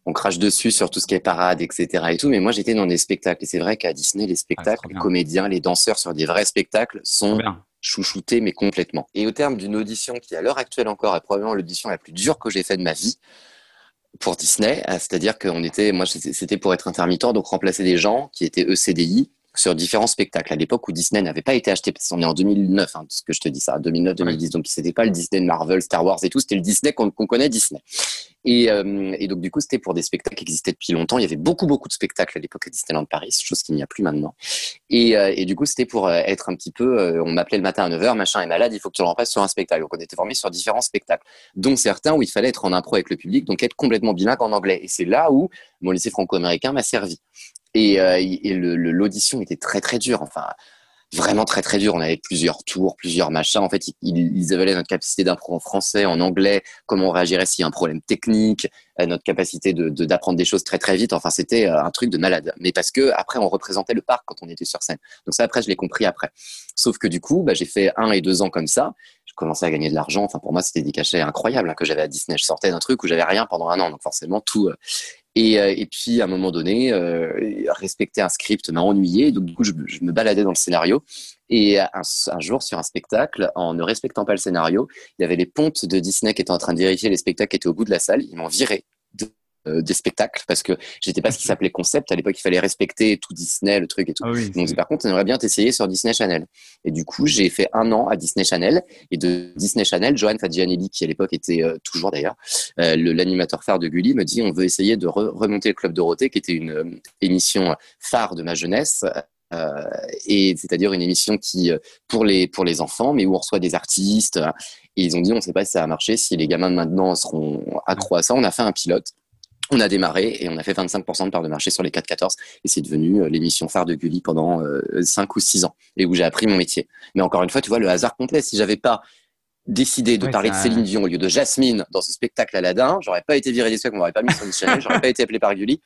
Speaker 2: on crache dessus sur tout ce qui est parade, etc. et tout, mais moi j'étais dans des spectacles et c'est vrai qu'à Disney, les ah, spectacles, les comédiens, les danseurs sur des vrais spectacles sont chouchoutés, mais complètement. Et au terme d'une audition qui, à l'heure actuelle encore, est probablement l'audition la plus dure que j'ai faite de ma vie, pour Disney, euh, c'est-à-dire qu'on était, moi c'était pour être intermittent, donc remplacer des gens qui étaient ECDI sur différents spectacles. À l'époque où Disney n'avait pas été acheté, parce qu'on est en 2009, hein, ce que je te dis ça, 2009-2010, donc c'était pas le Disney de Marvel, Star Wars et tout, c'était le Disney qu'on connaît Disney. Et, euh, et donc du coup, c'était pour des spectacles qui existaient depuis longtemps. Il y avait beaucoup beaucoup de spectacles à l'époque à Disneyland Paris, chose qu'il n'y a plus maintenant. Et, euh, et du coup, c'était pour euh, être un petit peu, on m'appelait le matin à 9h, machin est malade, il faut que tu le remplaces sur un spectacle. Donc on était formés sur différents spectacles, dont certains où il fallait être en impro avec le public, donc être complètement bilingue en anglais. Et c'est là où mon lycée franco-américain m'a servi. Et, euh, l'audition était très très dure. Enfin, vraiment très très dur. On avait plusieurs tours, plusieurs machins. En fait, ils, ils évaluaient notre capacité d'impro en français, en anglais, comment on réagirait s'il y a un problème technique, euh, notre capacité d'apprendre des choses très très vite. Enfin, c'était euh, un truc de malade. Mais parce que après, on représentait le parc quand on était sur scène. Donc ça, après, je l'ai compris après. Sauf que du coup, bah, j'ai fait un et deux ans comme ça. Je commençais à gagner de l'argent. Enfin, pour moi, c'était des cachets incroyables hein, que j'avais à Disney. Je sortais d'un truc où j'avais rien pendant un an. Donc forcément, tout et, puis, à un moment donné, euh, respecter un script m'a ennuyé. Donc, du coup, je, me baladais dans le scénario. Et un, un, jour, sur un spectacle, en ne respectant pas le scénario, il y avait les pontes de Disney qui étaient en train de vérifier les spectacles qui étaient au bout de la salle. Ils m'ont viré euh, des spectacles parce que j'étais pas ce qui s'appelait concept. À l'époque, il fallait respecter tout Disney, le truc et tout. Ah Donc, par contre, on aimerait bien t'essayer sur Disney Channel. Et du coup, j'ai fait un an à Disney Channel. Et de Disney Channel, Johan Fadjianelli, qui à l'époque était euh, toujours d'ailleurs euh, l'animateur phare de Gulli, me dit on veut essayer de remonter le Club Dorothée, qui était une émission phare de ma jeunesse. et c'est-à-dire une émission qui pour les pour les enfants, mais où on reçoit des artistes. Et ils ont dit on ne sait pas si ça va marcher, si les gamins de maintenant seront accro à ça. On a fait un pilote on a démarré et on a fait 25% de part de marché sur les 4-14 et c'est devenu euh, l'émission phare de Gulli pendant euh, 5 ou 6 ans et où j'ai appris mon métier. Mais encore une fois, tu vois, le hasard complet. Si j'avais pas décidé de parler de Céline Dion au lieu de Jasmine dans ce spectacle Aladdin, j'aurais pas été viré des on m'aurait pas mis sur une chaîne, j'aurais pas été appelé par Gulli.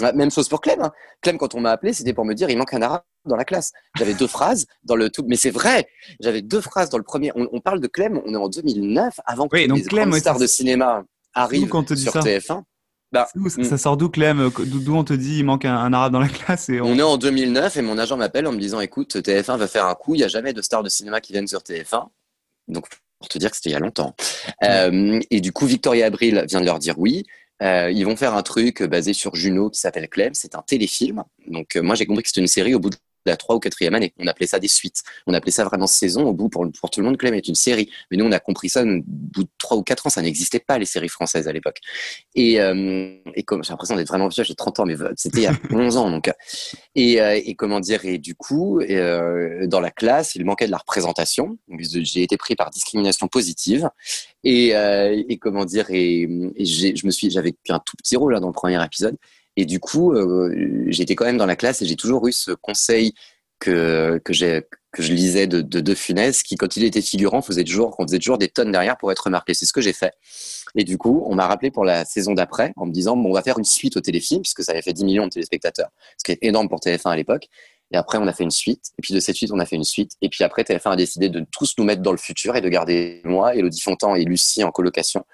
Speaker 2: Même chose pour Clem. Hein. Clem, quand on m'a appelé, c'était pour me dire il manque un arabe dans la classe. J'avais deux phrases dans le tout, mais c'est vrai. J'avais deux phrases dans le premier. On, parle de Clem, on est en 2009, avant que les Clem, stars de cinéma arrivent sur TF1.
Speaker 1: Bah, ça, mm. sort d'où, Clem D'où on te dit il manque un, arabe dans la classe et
Speaker 2: on... est en 2009 et mon agent m'appelle en me disant écoute, TF1 va faire un coup, il n'y a jamais de stars de cinéma qui viennent sur TF1. Donc, pour te dire que c'était il y a longtemps. Euh, et du coup, Victoria Abril vient de leur dire oui. Euh, ils vont faire un truc basé sur Juno qui s'appelle Clem. C'est un téléfilm. Donc, euh, moi, j'ai compris que c'était une série au bout de la trois ou quatrième année. On appelait ça des suites. On appelait ça vraiment saison. Au bout, pour, pour tout le monde, Clem est une série. Mais nous, on a compris ça au bout de trois ou quatre ans. Ça n'existait pas, les séries françaises à l'époque. Et, euh, et comme j'ai l'impression d'être vraiment vieux, j'ai 30 ans, mais c'était il y a <laughs> 11 ans. Donc, et, euh, et comment dire, et du coup, euh, dans la classe, il manquait de la représentation. J'ai été pris par discrimination positive. Et, et comment dire, et, et je me suis, j'avais un tout petit rôle là, dans le premier épisode. Et du coup, euh, j'étais quand même dans la classe et j'ai toujours eu ce conseil que, que, que je lisais de, de De Funès, qui, quand il était figurant, faisait toujours, on faisait toujours des tonnes derrière pour être remarqué. C'est ce que j'ai fait. Et du coup, on m'a rappelé pour la saison d'après en me disant, bon, on va faire une suite au téléfilm, puisque ça avait fait 10 millions de téléspectateurs, ce qui est énorme pour TF1 à l'époque. Et après, on a fait une suite. Et puis de cette suite, on a fait une suite. Et puis après, TF1 a décidé de tous nous mettre dans le futur et de garder moi, Elodie Fontan et Lucie en colocation.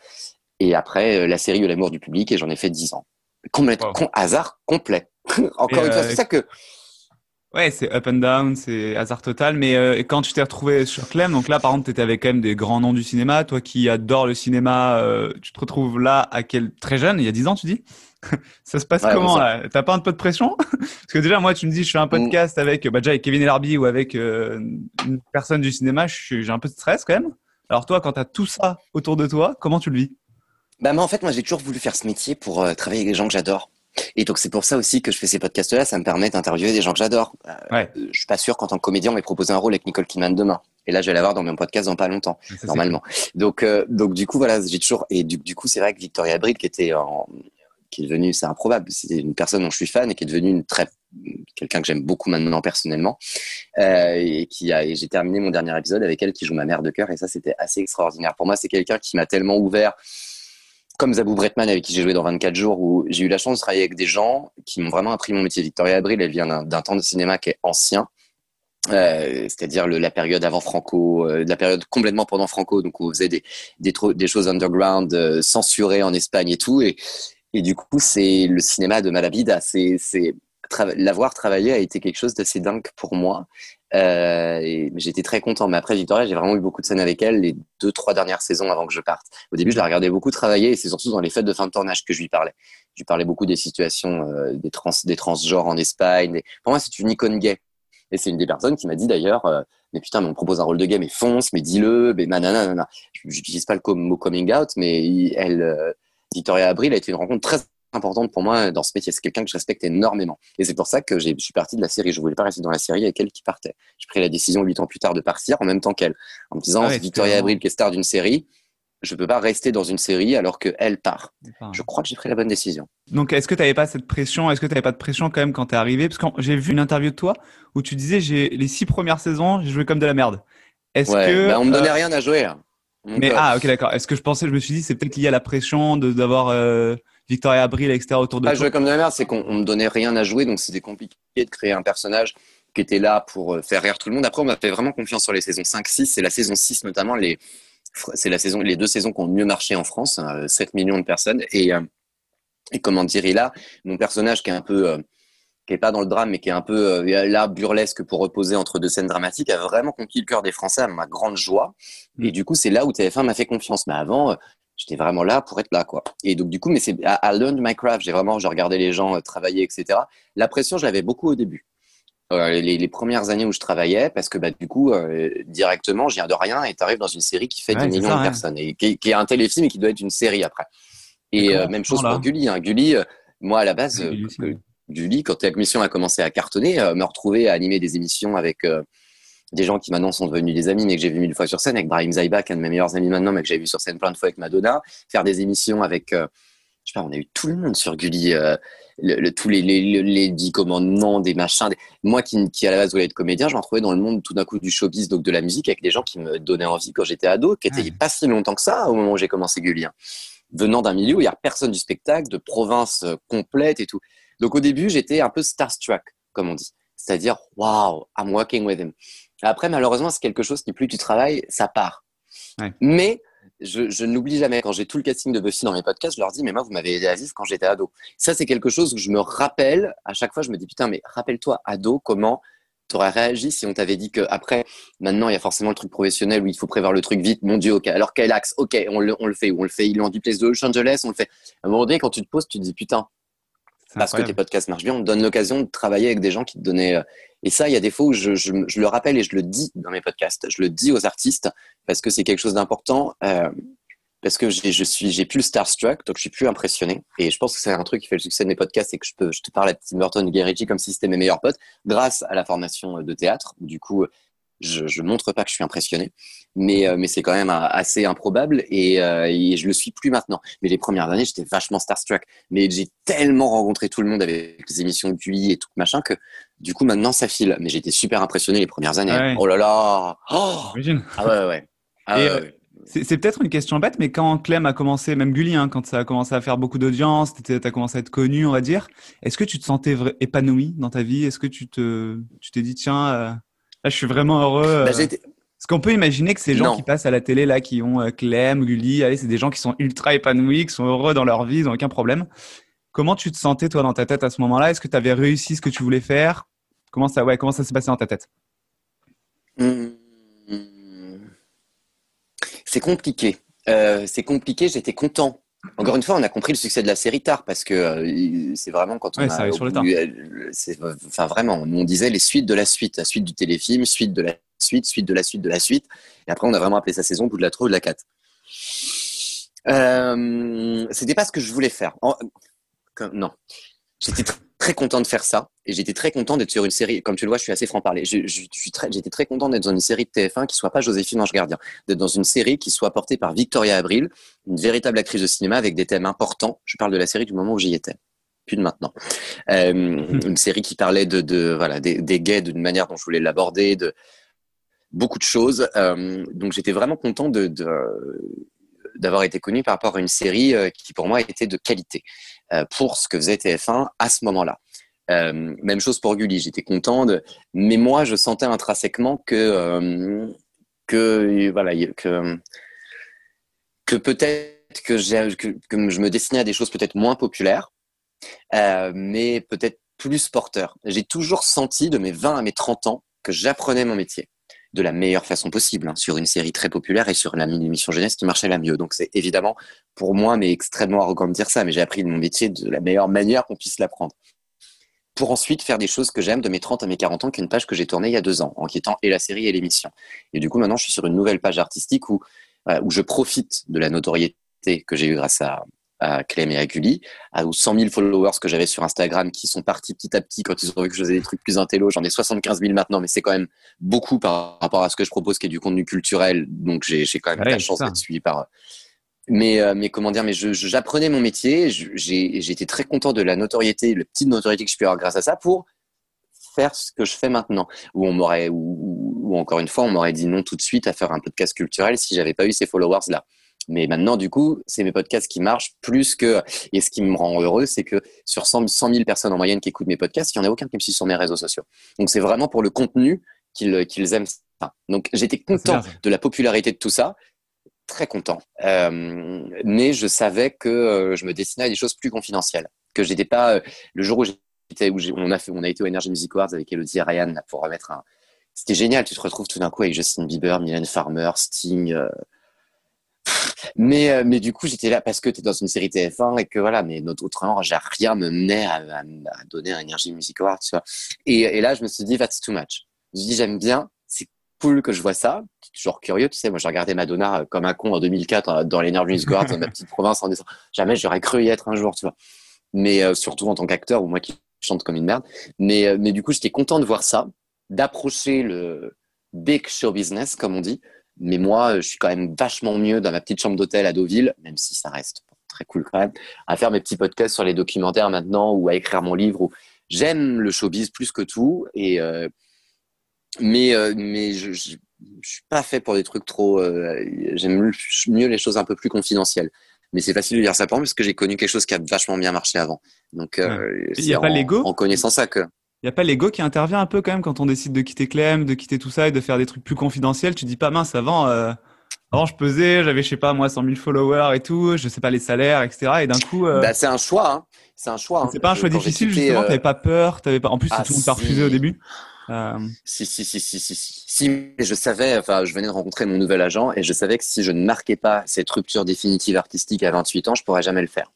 Speaker 2: Et après, euh, la série de l'amour du public, et j'en ai fait 10 ans. Complètement, hasard complet. <laughs> Encore une fois, c'est euh, ça que.
Speaker 1: Ouais, c'est up and down, c'est hasard total. Mais euh, quand tu t'es retrouvé sur Clem, donc là, par exemple, tu étais avec quand même des grands noms du cinéma. Toi qui adore le cinéma, euh, tu te retrouves là à quel très jeune, il y a 10 ans, tu dis? <laughs> Ça se passe comment T'as pas un peu de pression? <laughs> Parce que déjà, moi, tu me dis, je fais un mm. podcast avec, bah, déjà avec Kevin Elarbi ou avec une personne du cinéma, j'ai un peu de stress quand même. Alors toi, quand tu as tout ça autour de toi, comment tu le vis?
Speaker 2: Bah, moi, en fait, moi, j'ai toujours voulu faire ce métier pour euh, travailler avec des gens que j'adore. Et donc, c'est pour ça aussi que je fais ces podcasts-là. Ça me permet d'interviewer des gens que j'adore. Euh, ouais. Je suis pas sûr qu'en tant que comédien, on m'ait proposé un rôle avec Nicole Kidman demain. Et là, je vais l'avoir dans mon podcast dans pas longtemps, normalement. Donc, euh, donc du coup, voilà, j'ai toujours. Et du, du coup, c'est vrai que Victoria Abril, qui était en, qui est devenue, c'est improbable, c'est une personne dont je suis fan et qui est devenue une très quelqu'un que j'aime beaucoup maintenant personnellement euh, et qui a et j'ai terminé mon dernier épisode avec elle qui joue ma mère de cœur et ça c'était assez extraordinaire pour moi c'est quelqu'un qui m'a tellement ouvert comme Zabou Bretman avec qui j'ai joué dans 24 jours où j'ai eu la chance de travailler avec des gens qui m'ont vraiment appris mon métier Victoria Abril elle vient d'un temps de cinéma qui est ancien euh, c'est-à-dire la période avant Franco, euh, la période complètement pendant Franco, donc où on faisait des, des, choses underground, euh, censurées en Espagne et tout. Et, du coup, c'est le cinéma de Malabida. C'est l'avoir travaillé a été quelque chose d'assez dingue pour moi. Euh, j'étais très content. Mais après Victoria, j'ai vraiment eu beaucoup de scènes avec elle les deux, trois dernières saisons avant que je parte. Au début, je la regardais beaucoup travailler et c'est surtout dans les fêtes de fin de tournage que je lui parlais. Je lui parlais beaucoup des situations euh, des, trans, des transgenres en Espagne. Pour moi, c'est une icône gay. Et c'est une des personnes qui m'a dit d'ailleurs, euh, mais putain, mais on propose un rôle de gay, mais fonce, mais dis-le, mais nanana. J'utilise pas le mot coming out, mais elle, euh, Victoria Abril a été une rencontre très importante pour moi dans ce métier. C'est quelqu'un que je respecte énormément. Et c'est pour ça que je suis parti de la série. Je voulais pas rester dans la série avec elle qui partait. J'ai pris la décision huit ans plus tard de partir en même temps qu'elle. En me disant, ah Victoria Abril qui est star d'une série, je peux pas rester dans une série alors qu'elle part. Je crois que j'ai pris la bonne décision.
Speaker 1: Donc, est-ce que tu n'avais pas cette pression? Est-ce que tu n'avais pas de pression quand même quand tu es arrivé? Parce que j'ai vu une interview de toi où tu disais j'ai les six premières saisons, j'ai joué comme de la merde.
Speaker 2: Est-ce que bah, on me donnait euh, rien à jouer.
Speaker 1: Mais ah ok d'accord. Est-ce que je pensais, je me suis dit c'est peut-être lié à la pression d'avoir euh, Victoria Abril etc autour de
Speaker 2: pas jouer comme de la merde, c'est qu'on me donnait rien à jouer, donc c'était compliqué de créer un personnage qui était là pour euh, faire rire tout le monde. Après, on m'a fait vraiment confiance sur les saisons 5, 6. C'est la saison 6 notamment les c'est la saison, les deux saisons qui ont mieux marché en France, 7 hein, millions de personnes. Et, euh, et comment dire, et là, mon personnage qui est un peu, euh, qui est pas dans le drame, mais qui est un peu euh, là burlesque pour reposer entre deux scènes dramatiques, a vraiment conquis le cœur des Français à ma grande joie. Et mm. du coup, c'est là où TF1 m'a fait confiance. Mais avant, j'étais vraiment là pour être là, quoi. Et donc, du coup, mais c'est, I learned my craft. J'ai vraiment, j'ai regardé les gens travailler, etc. La pression, je l'avais beaucoup au début. Euh, les, premières années où je travaillais, parce que bah, du coup, euh, directement, je viens de rien et tu arrives dans une série qui fait des millions de personnes et qui, est un téléfilm et qui doit être une série après. Et euh, même chose pour Gulli. Hein. Gulli, moi à la base, Gulli, quand l'émission a commencé à cartonner, me retrouver à animer des émissions avec des gens qui maintenant sont devenus des amis, mais que j'ai vu mille fois sur scène, avec Brahim Zaibak, un de mes meilleurs amis maintenant, mais que j'ai vu sur scène plein de fois avec Madonna, faire des émissions avec, je sais pas, on a eu tout le monde sur Gulli le, tous les, les, les, dix commandements, des machins. Moi qui, qui, à la base voulais être comédien, je me retrouvais dans le monde tout d'un coup du showbiz, donc de la musique, avec des gens qui me donnaient envie quand j'étais ado, qui étaient pas si longtemps que ça au moment où j'ai commencé Gulien. Venant d'un milieu où il n'y a personne du spectacle, de province euh, complète et tout. Donc au début, j'étais un peu starstruck, comme on dit. C'est-à-dire, wow, I'm working with him. Après, malheureusement, c'est quelque chose qui, plus tu travailles, ça part. Mais je, l'oublie jamais. Quand j'ai tout le casting de Buffy dans mes podcasts, je leur dis, mais moi, vous m'avez aidé à vivre quand j'étais ado. Ça, c'est quelque chose que je me rappelle. À chaque fois, je me dis, putain, mais rappelle-toi, ado, comment tu aurais réagi si on t'avait dit que après, maintenant, il y a forcément le truc professionnel où il faut prévoir le truc vite. Mon Dieu, ok. Alors, quel axe? Ok, on le, on le fait. Ou on le fait. Il est en duplex de Los Angeles, on le fait. À un moment donné, quand tu te poses, tu te dis, putain, parce que tes podcasts marchent bien, on te donne l'occasion de travailler avec des gens qui te donnaient. Euh, et ça, il y a des fois où je, je, je, le rappelle et je le dis dans mes podcasts. Je le dis aux artistes parce que c'est quelque chose d'important. Euh, parce que je suis, j'ai plus le starstruck, donc je suis plus impressionné. Et je pense que c'est un truc qui fait le succès de mes podcasts, c'est que je peux, je te parle à Tim Burton, Guy comme si c'était mes meilleurs potes, grâce à la formation de théâtre. Du coup, je, je montre pas que je suis impressionné, mais, euh, mais c'est quand même assez improbable et, euh, et, je le suis plus maintenant. Mais les premières années, j'étais vachement starstruck. Mais j'ai tellement rencontré tout le monde avec les émissions de QI et tout machin que du coup maintenant ça file. Mais j'étais super impressionné les premières années. Oh là là oh Ah ouais ouais. Ah
Speaker 1: ouais, ouais. C'est peut-être une question bête, mais quand Clem a commencé, même Gulli, hein, quand ça a commencé à faire beaucoup d'audience, tu as commencé à être connu, on va dire, est-ce que tu te sentais épanoui dans ta vie? Est-ce que tu te, tu t'es dit, tiens, euh, là, je suis vraiment heureux euh... bah, Parce qu'on peut imaginer que ces gens qui passent à la télé, là, qui ont euh, Clem, Gulli, allez, c'est des gens qui sont ultra épanouis, qui sont heureux dans leur vie, ils n'ont aucun problème. Comment tu te sentais, toi, dans ta tête à ce moment-là? Est-ce que tu avais réussi ce que tu voulais faire? Comment ça, ouais, comment ça s'est passé dans ta tête?
Speaker 2: Mmh. C'est compliqué. Euh, c'est compliqué, j'étais content. Encore une fois, on a compris le succès de la série tard parce que euh, c'est vraiment quand on
Speaker 1: a. sur le.
Speaker 2: Enfin, vraiment, on disait les suites de la suite, la suite du téléfilm, suite de la suite, suite de la suite de la suite. Et après, on a vraiment appelé sa saison bout de la 3 ou de la 4. Euh, c'était pas ce que je voulais faire. non. J'étais très content de faire ça. Et j'étais très content d'être sur une série. Comme tu le vois, je suis assez franc-parler. J'étais très, content d'être dans une série de TF1 qui soit pas Joséphine Ange Gardien. D'être dans une série qui soit portée par Victoria Abril, une véritable actrice de cinéma avec des thèmes importants. Je parle de la série du moment où j'y étais. Plus de maintenant. Euh, une série qui parlait de, voilà, des, gays d'une manière dont je voulais l'aborder, de beaucoup de choses. Euh, donc j'étais vraiment content de d'avoir été connu par rapport à une série euh, qui pour moi était de qualité euh, pour ce que faisait TF1 à ce moment-là. Euh, même chose pour Gulli, j'étais content de, mais moi je sentais intrinsèquement que que voilà que que peut-être que, je me destinais à des choses peut-être moins populaires, mais peut-être plus porteurs. J'ai toujours senti de mes 20 à mes 30 ans que j'apprenais mon métier de la meilleure façon possible hein, sur une série très populaire et sur la émission jeunesse qui marchait la mieux. Donc c'est évidemment pour moi, mais extrêmement arrogant de dire ça, mais j'ai appris de mon métier de la meilleure manière qu'on puisse l'apprendre. Pour ensuite faire des choses que j'aime de mes 30 à mes 40 ans, qu'une page que j'ai tournée il y a deux ans, en quittant et la série et l'émission. Et du coup, maintenant, je suis sur une nouvelle page artistique où, où je profite de la notoriété que j'ai eue grâce à, à Clem et à Gulli, aux 100 000 followers que j'avais sur Instagram qui sont partis petit à petit quand ils ont vu que je faisais des trucs plus intello. J'en ai 75 000 maintenant, mais c'est quand même beaucoup par rapport à ce que je propose qui est du contenu culturel. Donc j'ai quand même la chance d'être suivi par. Mais, euh, mais comment dire, mais j'apprenais mon métier, j'étais très content de la notoriété, le petit notoriété que je peux avoir grâce à ça pour faire ce que je fais maintenant. Ou on m'aurait, ou, ou, encore une fois, on m'aurait dit non tout de suite à faire un podcast culturel si j'avais pas eu ces followers là. Mais maintenant, du coup, c'est mes podcasts qui marchent plus que. Et ce qui me rend heureux, c'est que sur 100, 000 personnes en moyenne qui écoutent mes podcasts, il n'y en a aucun qui me suit sur mes réseaux sociaux. Donc, c'est vraiment pour le contenu qu'ils aiment ça. Donc, j'étais content de la popularité de tout ça. Très content. Euh, mais je savais que euh, je me destinais à des choses plus confidentielles. Que j'étais pas. Euh, le jour où, on, a fait, on a été au Energy Music Awards avec Elodie et Ryan pour remettre un. C'était génial. Tu te retrouves tout d'un coup avec Justin Bieber, Mylène Farmer, Sting. Euh, mais du coup, j'étais là parce que tu es dans une série TF1 et que voilà, mais notre autre j'ai rien me menait à, à, donner un énergie Music Award, tu vois. Et, et, là, je me suis dit, that's too much. Je me dit, j'aime bien, c'est cool que je vois ça. toujours curieux, tu sais. Moi, j'ai regardé Madonna euh, comme un con en 2004 euh, dans l'Energy Music Awards dans ma petite province en disant, jamais j'aurais cru y être un jour, tu vois. Mais surtout en tant qu'acteur ou moi qui chante comme une merde. Mais, mais du coup, j'étais content de voir ça, d'approcher le big show business, comme on dit, mais moi, je suis quand même vachement mieux dans ma petite chambre d'hôtel à Deauville, même si ça reste très cool quand même, à faire mes petits podcasts sur les documentaires maintenant ou à écrire mon livre. J'aime le showbiz plus que tout, et euh, mais euh, mais je, je, suis pas fait pour des trucs trop. Euh, j'aime mieux les choses un peu plus confidentielles. Mais c'est facile de dire ça pour moi parce que j'ai connu quelque chose qui a vachement bien marché avant. Donc,
Speaker 1: il n'y a pas l'ego?
Speaker 2: en connaissant ça que.
Speaker 1: Il n'y a pas l'ego qui intervient un peu quand même quand on décide de quitter Clem, de quitter tout ça et de faire des trucs plus confidentiels? Tu dis pas mince avant, euh, avant je pesais, j'avais je sais pas moi 100 000 followers et tout, je sais pas les salaires, etc. Et d'un coup,
Speaker 2: euh, bah, c'est un choix. Hein. C'est un choix.
Speaker 1: C'est pas un choix difficile justement. Euh... T'avais pas peur, t'avais pas. En plus, ah, tout le monde t'a refusé au début.
Speaker 2: Euh... Si si si si si si. Si, je savais, enfin, je venais de rencontrer mon nouvel agent et je savais que si je ne marquais pas cette rupture définitive artistique à 28 ans, je pourrais jamais le faire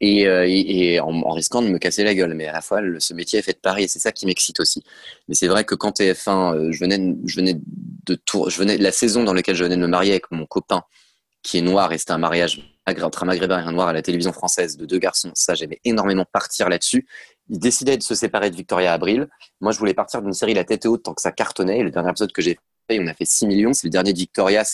Speaker 2: et, euh, en, risquant de me casser la gueule. Mais à la fois, ce métier est fait de Paris et c'est ça qui m'excite aussi. Mais c'est vrai que quand TF1, euh, je venais, je venais de tour, je venais la saison dans laquelle je venais de me marier avec mon copain qui est noir et c'était un mariage entre un maghrébin et un noir à la télévision française de deux garçons. Ça, j'aimais énormément partir là-dessus. Il décidait de se séparer de Victoria Abril. Moi, je voulais partir d'une série La tête haute tant que ça cartonnait. Le dernier épisode que j'ai fait, on a fait 6 millions. C'est le dernier de Victoria.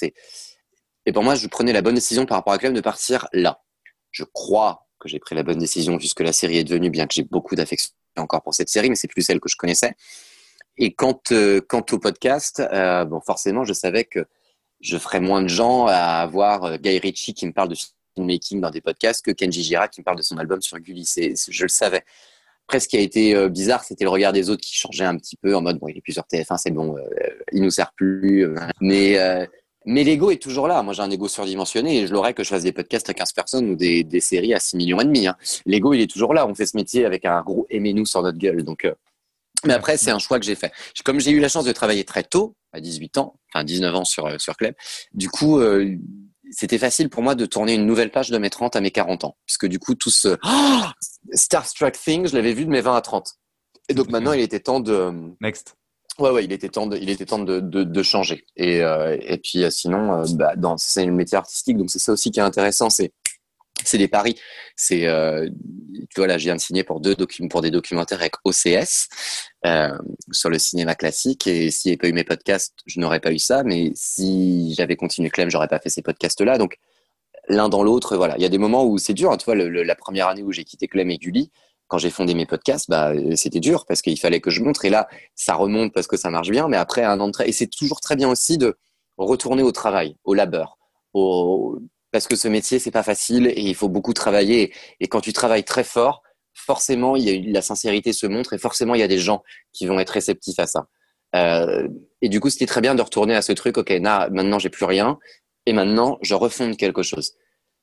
Speaker 2: Et pour moi, je prenais la bonne décision par rapport à Clem de partir là. Je crois j'ai pris la bonne décision puisque la série est devenue, bien que j'ai beaucoup d'affection encore pour cette série, mais c'est plus celle que je connaissais. Et quant, euh, au podcast, euh, bon, forcément, je savais que je ferais moins de gens à avoir euh, Guy Ritchie qui me parle de filmmaking dans des podcasts que Kenji Gira qui me parle de son album sur Gulli. Je le savais. Après, ce qui a été euh, bizarre, c'était le regard des autres qui changeait un petit peu en mode, bon, il est plus sur TF1, c'est bon, il nous sert plus. mais mais l'ego est toujours là. Moi, j'ai un ego surdimensionné et je l'aurais que je fasse des podcasts à 15 personnes ou des, des séries à 6 millions et demi. Hein. L'ego, il est toujours là. On fait ce métier avec un gros aimez-nous sur notre gueule. Donc, euh... Mais après, c'est un choix que j'ai fait. Comme j'ai eu la chance de travailler très tôt, à 18 ans, enfin 19 ans sur, euh, sur Club, du coup, euh, c'était facile pour moi de tourner une nouvelle page de mes 30 à mes 40 ans. Puisque du coup, tout ce <gasps> oh Starstruck Thing, je l'avais vu de mes 20 à 30. Et donc maintenant, il était temps de...
Speaker 1: Next
Speaker 2: Ouais, ouais, il était temps de, il était temps de, de, changer. Et, euh, et puis euh, sinon, euh, bah, c'est le métier artistique, donc c'est ça aussi qui est intéressant, c'est c'est des paris. C'est, tu vois, là, je viens de signer pour deux pour des documentaires avec OCS sur le cinéma classique. Et s'il n'y avait pas eu mes podcasts, je n'aurais pas eu ça. Mais si j'avais continué Clem, j'aurais pas fait ces podcasts-là. Donc, l'un dans l'autre, voilà. Il y a des moments où c'est dur. Tu vois, la première année où j'ai quitté Clem et Gulli, quand j'ai fondé mes podcasts, bah, c'était dur parce qu'il fallait que je montre. Et là, ça remonte parce que ça marche bien. Mais après, un an de et c'est toujours très bien aussi de retourner au travail, au labeur, parce que ce métier c'est pas facile et il faut beaucoup travailler. Et quand tu travailles très fort, forcément il y a la sincérité se montre et forcément il y a des gens qui vont être réceptifs à ça. Euh, et du coup, c'était très bien de retourner à ce truc. Ok, là, maintenant j'ai plus rien et maintenant je refonde quelque chose.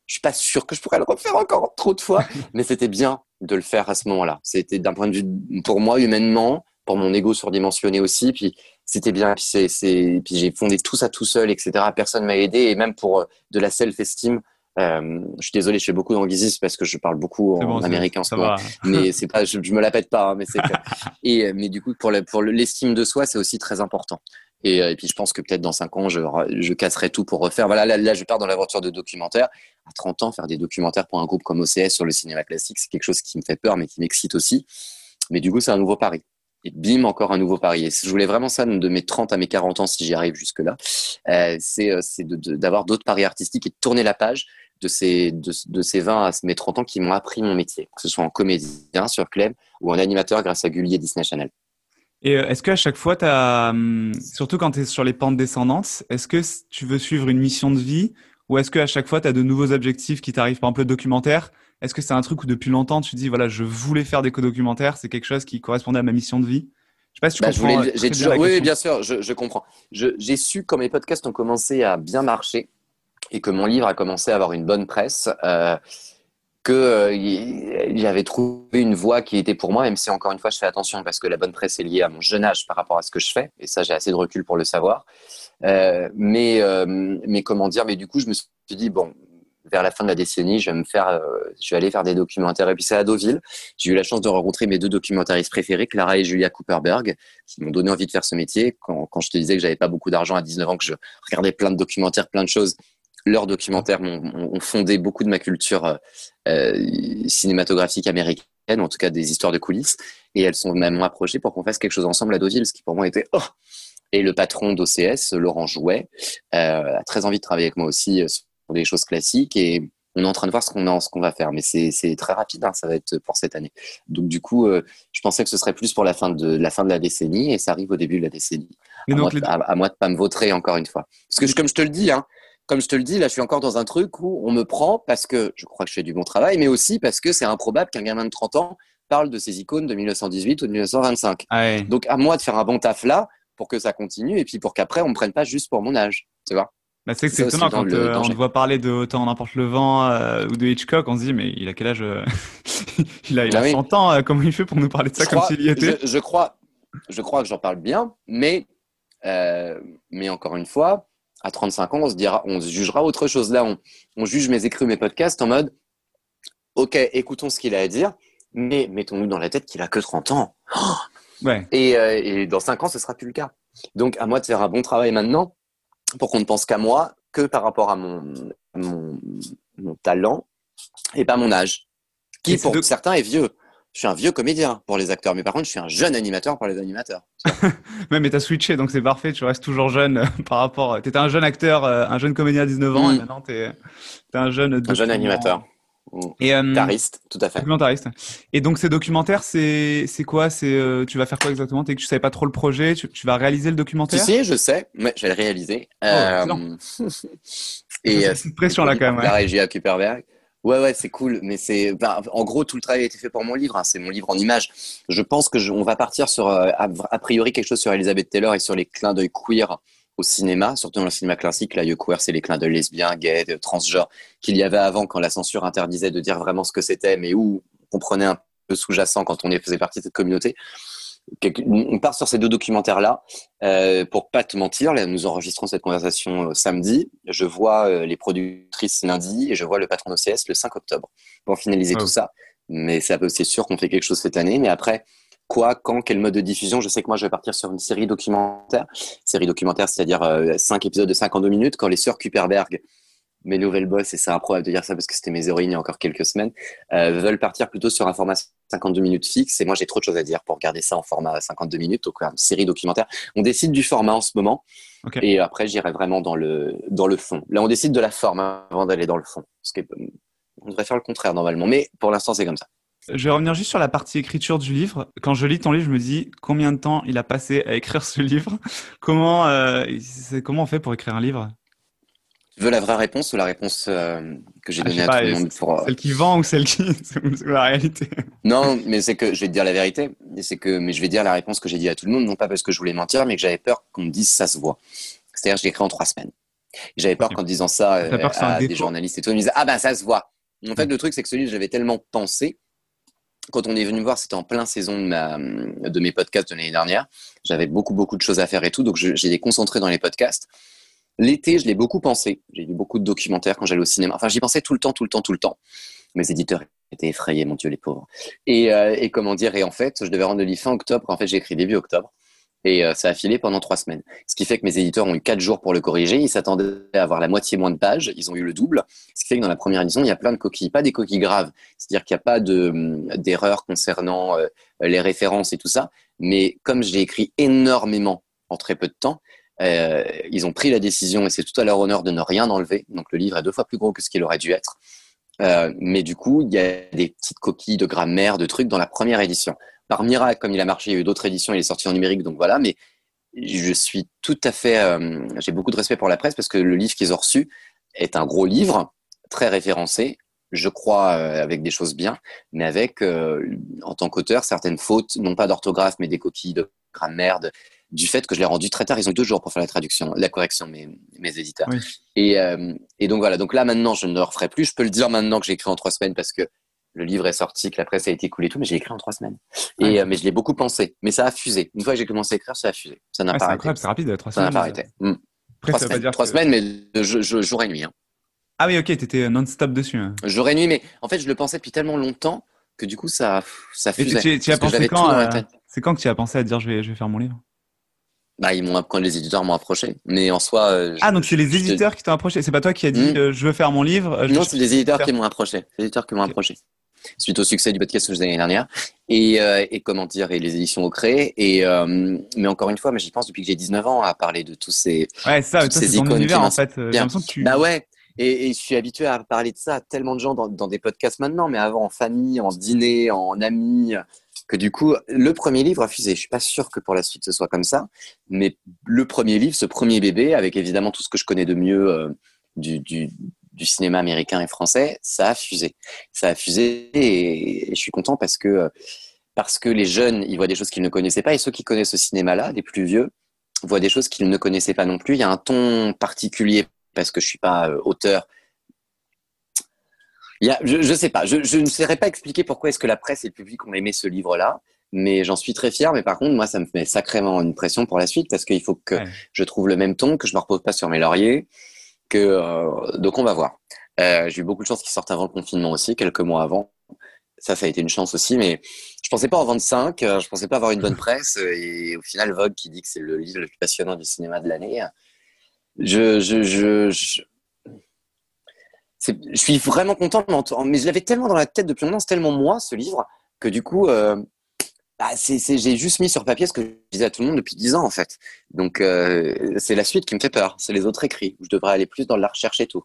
Speaker 2: Je suis pas sûr que je pourrais le refaire encore trop de fois, <laughs> mais c'était bien de le faire à ce moment-là. C'était d'un point de vue pour moi humainement, pour mon ego surdimensionné aussi. Puis c'était bien. Puis, c'est, c'est, puis j'ai fondé tout ça tout seul, etc. Personne m'a aidé. Et même pour euh, de la self-esteem, euh, je suis désolé, je fais beaucoup d'anglicisme parce que je parle beaucoup en américain en ce moment. Mais <laughs> c'est pas, je, je, me la pète pas, hein, mais c'est <laughs> et euh, mais du coup pour le, pour l'estime de soi, c'est aussi très important. Et, euh, et, puis je pense que peut-être dans cinq ans, je, je casserai tout pour refaire. Voilà, là, là je pars dans l'aventure de documentaire. À 30 ans, faire des documentaires pour un groupe comme OCS sur le cinéma classique, c'est quelque chose qui me fait peur, mais qui m'excite aussi. Mais du coup, c'est un nouveau pari et bim, encore un nouveau pari. Et je voulais vraiment ça de mes 30 à mes 40 ans, si j'y arrive jusque-là, euh, c'est euh, d'avoir d'autres paris artistiques et de tourner la page de ces, de, de, ces 20 à mes 30 ans qui m'ont appris mon métier, que ce soit en comédien sur Clem ou en animateur grâce à Gulli et Disney Channel.
Speaker 1: Et euh, est-ce qu'à chaque fois, as, hum, surtout quand tu es sur les pentes descendantes, est-ce que tu veux suivre une mission de vie ou est-ce qu'à chaque fois, tu as de nouveaux objectifs qui t'arrivent, par exemple le documentaire est-ce que c'est un truc où depuis longtemps tu dis voilà, je voulais faire des co-documentaires, c'est quelque chose qui correspondait à ma mission de vie?
Speaker 2: Je sais pas si tu bah, comprends. Euh, j'ai toujours, oui, bien sûr, je, je comprends. J'ai su quand mes podcasts ont commencé à bien marcher et que mon livre a commencé à avoir une bonne presse. Euh, que euh, j'avais trouvé une voie qui était pour moi, même si encore une fois je fais attention parce que la bonne presse est liée à mon jeune âge par rapport à ce que je fais, et ça j'ai assez de recul pour le savoir. Euh, mais, euh, mais comment dire, mais du coup je me suis dit bon, vers la fin de la décennie, je vais me faire, euh, je vais aller faire des documentaires. Et puis c'est à Deauville. J'ai eu la chance de rencontrer mes deux documentaristes préférés, Clara et Julia Cooperberg, qui m'ont donné envie de faire ce métier. Quand, quand je te disais que j'avais pas beaucoup d'argent à 19 ans, que je regardais plein de documentaires, plein de choses, leurs documentaires ont fondé beaucoup de ma culture euh, euh, cinématographique américaine, en tout cas des histoires de coulisses. Et elles sont même approchées pour qu'on fasse quelque chose ensemble à Deauville, ce qui pour moi était oh et le patron d'OCS, Laurent Jouet, euh, a très envie de travailler avec moi aussi pour des choses classiques et on est en train de voir ce qu'on ce qu'on va faire, mais c'est très rapide, hein, ça va être pour cette année. Donc du coup, euh, je pensais que ce serait plus pour la fin de la fin de la décennie, et ça arrive au début de la décennie. À, moi, à, moi, de pas me vautrer encore une fois, parce que comme je te le dis, hein, comme je te le dis, là, je suis encore dans un truc où on me prend parce que je crois que je fais du bon travail, mais aussi parce que c'est improbable qu'un gamin de 30 ans parle de ces icônes de 1918 ou de 1925. Ah Donc à moi de faire un bon taf là pour que ça continue et puis pour qu'apraprès on me prenne pas juste pour mon âge, tu vois.
Speaker 1: Bah, c'est étonnant quand euh, on te voit parler de Autant n'importe le vent euh, ou de Hitchcock, on se dit mais il a quel âge euh, <laughs> Il a, il a 100 bah ans, comment il fait pour nous parler de ça comme s'il y était
Speaker 2: je, crois, je crois que j'en parle bien, mais, mais encore une fois, à 35 ans, on se, dira, on se jugera autre chose. Là, on, on juge mes écrits, mes podcasts en mode Ok, écoutons ce qu'il a à dire, mais mettons-nous dans la tête qu'il a que 30 ans. <gasps> ouais. et, et dans 5 ans, ce sera plus le cas. Donc, à moi de faire un bon travail maintenant pour qu'on ne pense qu'à moi que par rapport à mon, mon, talent et pas mon âge, qui pour certains est vieux. Je suis un vieux comédien pour les acteurs, mais par contre, je suis un jeune animateur pour les animateurs. <laughs>
Speaker 1: ouais, mais t'as switché, donc c'est parfait. Tu restes toujours jeune euh, par rapport. T'étais un jeune acteur, euh, un jeune comédien à 19 ans, et mm. maintenant t'es es un jeune.
Speaker 2: Un jeune animateur. Et euh, tout à fait.
Speaker 1: Documentariste. Et donc ces documentaires, c'est quoi? C'est euh, tu vas faire quoi exactement? Tu savais pas trop le projet, tu, tu vas réaliser le documentaire?
Speaker 2: Si, si je sais, mais je vais le réaliser. Oh, euh,
Speaker 1: et euh, une pression là quand même.
Speaker 2: La régie à Kuperberg. Ouais, ouais, c'est cool, mais c'est, en gros, tout le travail a été fait pour mon livre. Hein, c'est mon livre en images. Je pense que on va partir sur, euh, a, priori, quelque chose sur Elizabeth Taylor et sur les clins d'œil queer au cinéma, surtout dans le cinéma classique. Là, queer, c'est les clins de lesbiens, gays, transgenres qu'il y avait avant quand la censure interdisait de dire vraiment ce que c'était, mais où on comprenait un peu sous-jacent quand on faisait partie de cette communauté. On part sur ces deux documentaires-là. Euh, pour pas te mentir, là, nous enregistrons cette conversation euh, samedi. Je vois euh, les productrices lundi et je vois le patron d'OCS le 5 octobre pour finaliser ah tout ça. Mais c'est sûr qu'on fait quelque chose cette année. Mais après, quoi, quand, quel mode de diffusion? Je sais que moi, je vais partir sur une série documentaire. Série documentaire, c'est-à-dire euh, cinq épisodes de 52 minutes. Quand les sœurs Kuperberg mes nouvelles boss, et c'est improbable de dire ça parce que c'était mes héroïnes il y a encore quelques semaines, euh, veulent partir plutôt sur un format 52 minutes fixe. Et moi, j'ai trop de choses à dire pour garder ça en format 52 minutes, donc une série documentaire. On décide du format en ce moment. Et après, j'irai vraiment dans le, dans le fond. Là, on décide de la forme avant d'aller dans le fond. on devrait faire le contraire normalement. Mais pour l'instant, c'est comme ça.
Speaker 1: Je vais revenir juste sur la partie écriture du livre. Quand je lis ton livre, je me dis combien de temps il a passé à écrire ce livre? Comment, euh, comment on fait pour écrire un livre?
Speaker 2: Tu veux la vraie réponse ou la réponse euh, que j'ai ah, donnée à tout le monde pour...
Speaker 1: Euh, celle qui vend ou celle qui <laughs> la réalité
Speaker 2: Non, mais c'est que je vais te dire la vérité. C'est que mais je vais dire la réponse que j'ai dit à tout le monde, non pas parce que je voulais mentir, mais que j'avais peur qu'on me dise ça se voit. C'est-à-dire je l'ai écrit en trois semaines. J'avais peur qu'en disant ça euh, à des journalistes et tout, ils me disaient ah ben ça se voit. En fait, le truc c'est que ce livre j'avais tellement pensé. Quand on est venu me voir, c'était en plein saison de, ma, de mes podcasts de l'année dernière. J'avais beaucoup beaucoup de choses à faire et tout, donc j'ai concentré dans les podcasts. L'été, je l'ai beaucoup pensé. J'ai vu beaucoup de documentaires quand j'allais au cinéma. Enfin, j'y pensais tout le temps, tout le temps, tout le temps. Mes éditeurs étaient effrayés, mon Dieu, les pauvres. Et, euh, comment dire Et en fait, je devais rendre le livre fin octobre. En fait, j'ai écrit début octobre. Et euh, ça a filé pendant trois semaines. Ce qui fait que mes éditeurs ont eu quatre jours pour le corriger. Ils s'attendaient à avoir la moitié moins de pages. Ils ont eu le double. Ce qui fait que dans la première édition, il y a plein de coquilles. Pas des coquilles graves. C'est-à-dire qu'il n'y a pas d'erreurs concernant euh, les références et tout ça. Mais comme j'ai écrit énormément en très peu de temps, euh, ils ont pris la décision, et c'est tout à leur honneur, de ne rien enlever. Donc le livre est deux fois plus gros que ce qu'il aurait dû être. Euh, mais du coup, il y a des petites coquilles de grammaire, de trucs dans la première édition. Par miracle, comme il a marché, il y a eu d'autres éditions, il est sorti en numérique, donc voilà. Mais je suis tout à fait, euh, j'ai beaucoup de respect pour la presse parce que le livre qu'ils ont reçu est un gros livre, très référencé, je crois avec des choses bien, mais avec, en tant qu'auteur, certaines fautes, non pas d'orthographe, mais des coquilles de grammaire, de, du fait que je l'ai rendu très tard. Ils ont eu deux jours pour faire la traduction, la correction, mes, mes éditeurs. Et, euh, et, donc voilà. Donc là, maintenant, je ne le referai plus. Je peux le dire maintenant que j'ai écrit en trois semaines parce que le livre est sorti, que la presse a été coulée, tout, mais j'ai écrit en trois semaines. Et euh, mais je l'ai beaucoup pensé. Mais ça a fusé. Une fois que j'ai commencé à écrire, ça a fusé. Ça n'a pas arrêté.
Speaker 1: C'est rapide, trois
Speaker 2: semaines. Ça n'a pas arrêté. Hmm. trois, semaines, trois semaines, mais jour et nuit. Hein.
Speaker 1: Ah oui, ok, t'étais non-stop dessus. Hein.
Speaker 2: Jour et nuit, mais en fait, je le pensais depuis tellement longtemps que du coup, ça, ça fusait.
Speaker 1: tu, as pensé quand euh, C'est quand que tu as pensé à dire je vais, je vais faire mon livre?
Speaker 2: Bah, ils m'ont quand les éditeurs m'ont approché. Mais en soi. Euh,
Speaker 1: ah, donc c'est les éditeurs qui t'ont approché. C'est pas toi qui as dit hmm. euh, je veux faire mon livre.
Speaker 2: Euh, non, c'est les éditeurs qui m'ont approché. Les éditeurs qui m'ont approché. Suite au succès du podcast que l'année dernière. Et, et, comment dire, et les éditions au créé. Et, mais encore une fois, mais j'y pense depuis que j'ai 19 ans à parler de tous ces.
Speaker 1: Ouais, ça, c'est ton univers en fait. J'ai l'impression que tu.
Speaker 2: Bah ouais. Et, et, je suis habitué à parler de ça à tellement de gens dans, dans, des podcasts maintenant, mais avant en famille, en dîner, en amis, que du coup, le premier livre a fusé. Je suis pas sûr que pour la suite ce soit comme ça, mais le premier livre, ce premier bébé, avec évidemment tout ce que je connais de mieux euh, du, du, du, cinéma américain et français, ça a fusé. Ça a fusé et, je suis content parce que parce que les jeunes, ils voient des choses qu'ils ne connaissaient pas et ceux qui connaissent ce cinéma-là, les plus vieux, voient des choses qu'ils ne connaissaient pas non plus. Il y a un ton particulier parce que je suis pas euh, auteur je ne sais pas, je, ne saurais pas expliquer pourquoi est-ce que la presse et le public ont aimé ce livre-là, mais j'en suis très fier. Mais par contre, moi, ça me met sacrément une pression pour la suite parce qu'il faut que je trouve le même ton, que je me repose pas sur mes lauriers. Que, euh, donc, on va voir. Euh, j'ai eu beaucoup de chance qu'il sorte avant le confinement aussi, quelques mois avant. Ça, ça a été une chance aussi, mais je pensais pas en vendre 5, euh, je pensais pas avoir une bonne <laughs> presse. Et au final, Vogue qui dit que c'est le livre le plus passionnant du cinéma de l'année. je, je, je, je suis vraiment content, mais je l'avais tellement dans la tête depuis longtemps, c'est tellement moi ce livre que du coup, euh, bah, j'ai juste mis sur papier ce que je disais à tout le monde depuis dix ans en fait. Donc euh, c'est la suite qui me fait peur, c'est les autres écrits où je devrais aller plus dans la recherche et tout.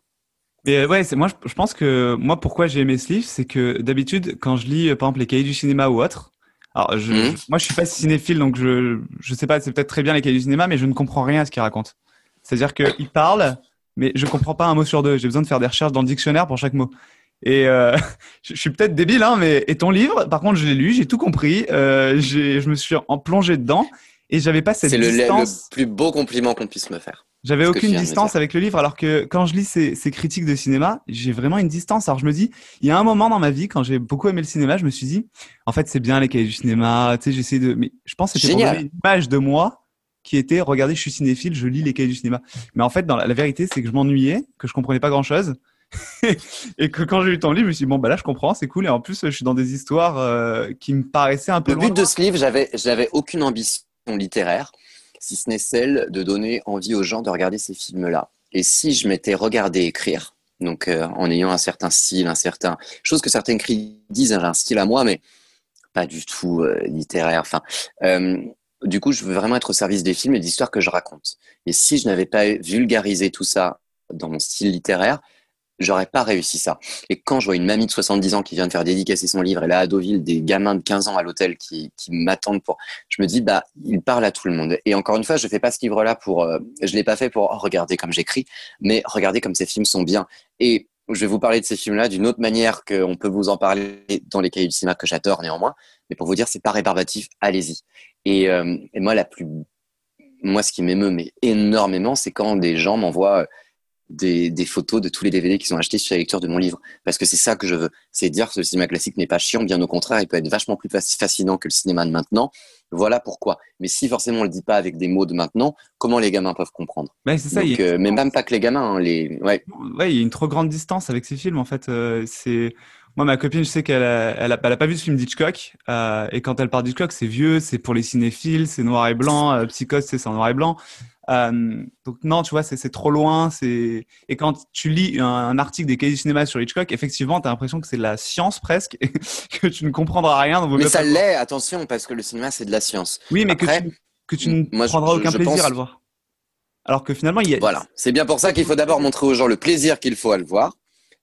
Speaker 1: Mais euh, ouais, c'est moi je, pense que moi pourquoi j'ai aimé ce livre, c'est que d'habitude quand je lis par exemple les cahiers du cinéma ou autre, alors je, mmh. moi je suis pas cinéphile donc je je sais pas, c'est peut-être très bien les cahiers du cinéma, mais je ne comprends rien à ce qu'il raconte. C'est-à-dire qu'il parle mais je comprends pas un mot sur deux. J'ai besoin de faire des recherches dans le dictionnaire pour chaque mot. Et euh, <laughs> je suis peut-être débile, hein, mais et ton livre, par contre, je l'ai lu, j'ai tout compris, euh, je me suis en plongé dedans et j'avais pas cette distance.
Speaker 2: C'est le, plus beau compliment qu'on puisse me faire.
Speaker 1: J'avais aucune distance avec le livre, alors que quand je lis ces, ces critiques de cinéma, j'ai vraiment une distance. Alors je me dis, il y a un moment dans ma vie quand j'ai beaucoup aimé le cinéma, je me suis dit, en fait, c'est bien les cahiers du cinéma. Tu sais, j'essaie de, mais je pense que c'était pour donner une image de moi qui était regardez, je suis cinéphile, je lis les cahiers du cinéma. Mais en fait, dans la, vérité, c'est que je m'ennuyais, que je comprenais pas grand chose. <laughs> et que quand j'ai lu ton livre, je me suis dit, bon, bah là, je comprends, c'est cool. Et en plus, je suis dans des histoires euh, qui me paraissaient un peu.
Speaker 2: Le but de ce livre, j'avais, j'avais aucune ambition littéraire, si ce n'est celle de donner envie aux gens de regarder ces films-là. Et si je m'étais regardé écrire, Donc, euh, en ayant un certain style, un certain chose que certaines critiques disent, hein, j'ai un style à moi, mais pas du tout euh, littéraire. Enfin, euh, du coup, je veux vraiment être au service des films et des histoires que je raconte. Et si je n'avais pas vulgarisé tout ça dans mon style littéraire, j'aurais pas réussi ça. Et quand je vois une mamie de 70 ans qui vient de faire dédicacer son livre, et là à Deauville, des gamins de 15 ans à l'hôtel qui, qui m'attendent pour, je me dis bah il parle à tout le monde. Et encore une fois, je fais pas ce livre-là pour, euh, je l'ai pas fait pour oh, regarder comme j'écris, mais regarder comme ces films sont bien. Et je vais vous parler de ces films-là d'une autre manière qu'on peut vous en parler dans les cahiers du cinéma que j'adore néanmoins, mais pour vous dire c'est pas rébarbatif, allez-y. Et, euh, et moi la plus, moi ce qui m'émeut mais énormément, c'est quand des gens m'envoient des, des, photos de tous les DVD qu'ils ont achetés sur la lecture de mon livre. Parce que c'est ça que je veux. C'est dire que le cinéma classique n'est pas chiant, bien au contraire, il peut être vachement plus fascinant que le cinéma de maintenant. Voilà pourquoi. Mais si forcément on le dit pas avec des mots de maintenant, comment les gamins peuvent comprendre?
Speaker 1: Mais c'est ça.
Speaker 2: Donc, euh, mais même pas que les gamins. Hein, les... Ouais.
Speaker 1: ouais, il y a une trop grande distance avec ces films. En fait, euh, c'est moi, ma copine, je sais qu'elle a, elle a, elle a, pas vu ce film d'Hitchcock. Euh, et quand elle parle d'Hitchcock, c'est vieux, c'est pour les cinéphiles, c'est noir et blanc. Euh, Psychose, c'est en noir et blanc. Euh, donc non, tu vois, c'est trop loin. C'est et quand tu lis un, un article des cahiers du cinéma sur Hitchcock, effectivement, tu as l'impression que c'est de la science presque, <laughs> que tu ne comprendras rien.
Speaker 2: mais ça l'est, attention, parce que le cinéma c'est de la science.
Speaker 1: Oui, mais Après, que tu, que tu ne moi, prendras je, aucun je plaisir pense... à le voir. Alors que finalement, il y a...
Speaker 2: Voilà, c'est bien pour ça qu'il faut d'abord montrer aux gens le plaisir qu'il faut à le voir.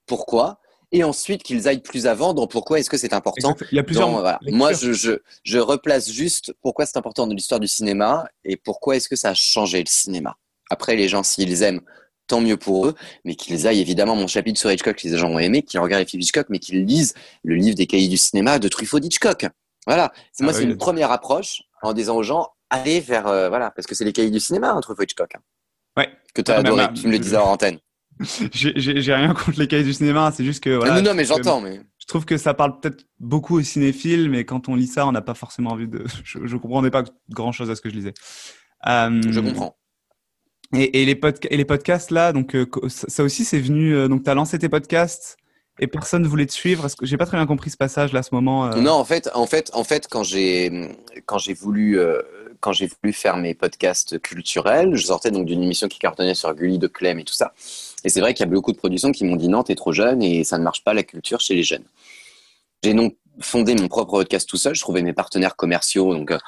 Speaker 2: Pourquoi? Et ensuite qu'ils aillent plus avant dans pourquoi est-ce que c'est important.
Speaker 1: Il y a plusieurs.
Speaker 2: Voilà. Moi, je, je, je, replace juste pourquoi c'est important dans l'histoire du cinéma et pourquoi est-ce que ça a changé le cinéma. Après, les gens, s'ils aiment, tant mieux pour eux, mais qu'ils aillent évidemment mon chapitre sur Hitchcock, les gens ont aimé, qu'ils regardent les films Hitchcock, mais qu'ils lisent le livre des cahiers du cinéma de Truffaut d'Hitchcock. Voilà. Ah moi, oui, c'est une première approche en disant aux gens, allez vers, euh, voilà, parce que c'est les cahiers du cinéma, hein, Truffaut Hitchcock. Hein,
Speaker 1: ouais.
Speaker 2: Que tu as adoré, même, tu me le disais en antenne. <laughs>
Speaker 1: J'ai rien contre les cahiers du cinéma, c'est juste que voilà.
Speaker 2: Non, non, mais j'entends, mais.
Speaker 1: Je trouve que ça parle peut-être beaucoup aux cinéphiles, mais quand on lit ça, on n'a pas forcément envie de. <laughs> Je, je comprenais pas grand chose à ce que je lisais.
Speaker 2: Euh... Je comprends.
Speaker 1: Et, et, les et, les podcasts là, donc euh, ça aussi c'est venu. Euh, donc tu as lancé tes podcasts et personne ne voulait te suivre. Est-ce que j'ai pas très bien compris ce passage là, à ce moment.
Speaker 2: Non, en fait, en fait, en fait, quand j'ai quand j'ai voulu quand j'ai voulu faire mes podcasts culturels, je sortais donc d'une émission qui cartonnait sur Gulli de Clem et tout ça. Et c'est vrai qu'il y a beaucoup de productions qui m'ont dit non, t'es trop jeune et ça ne marche pas la culture chez les jeunes. J'ai donc fondé mon propre podcast tout seul. Je trouvais mes partenaires commerciaux donc. Euh,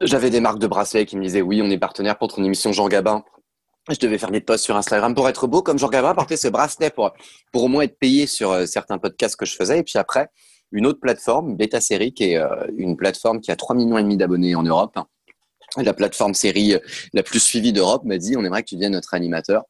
Speaker 2: j'avais des marques de bracelets qui me disaient oui, on est partenaire pour ton émission Jean Gabin. Je devais faire des posts sur Instagram pour être beau comme Jean Gabin, porter ce bracelet pour, pour au moins être payé sur euh, certains podcasts que je faisais. Et puis après, une autre plateforme, Beta Série, qui est euh, une plateforme qui a 3 millions d'abonnés en Europe. La plateforme série la plus suivie d'Europe m'a dit on aimerait que tu deviennes notre animateur.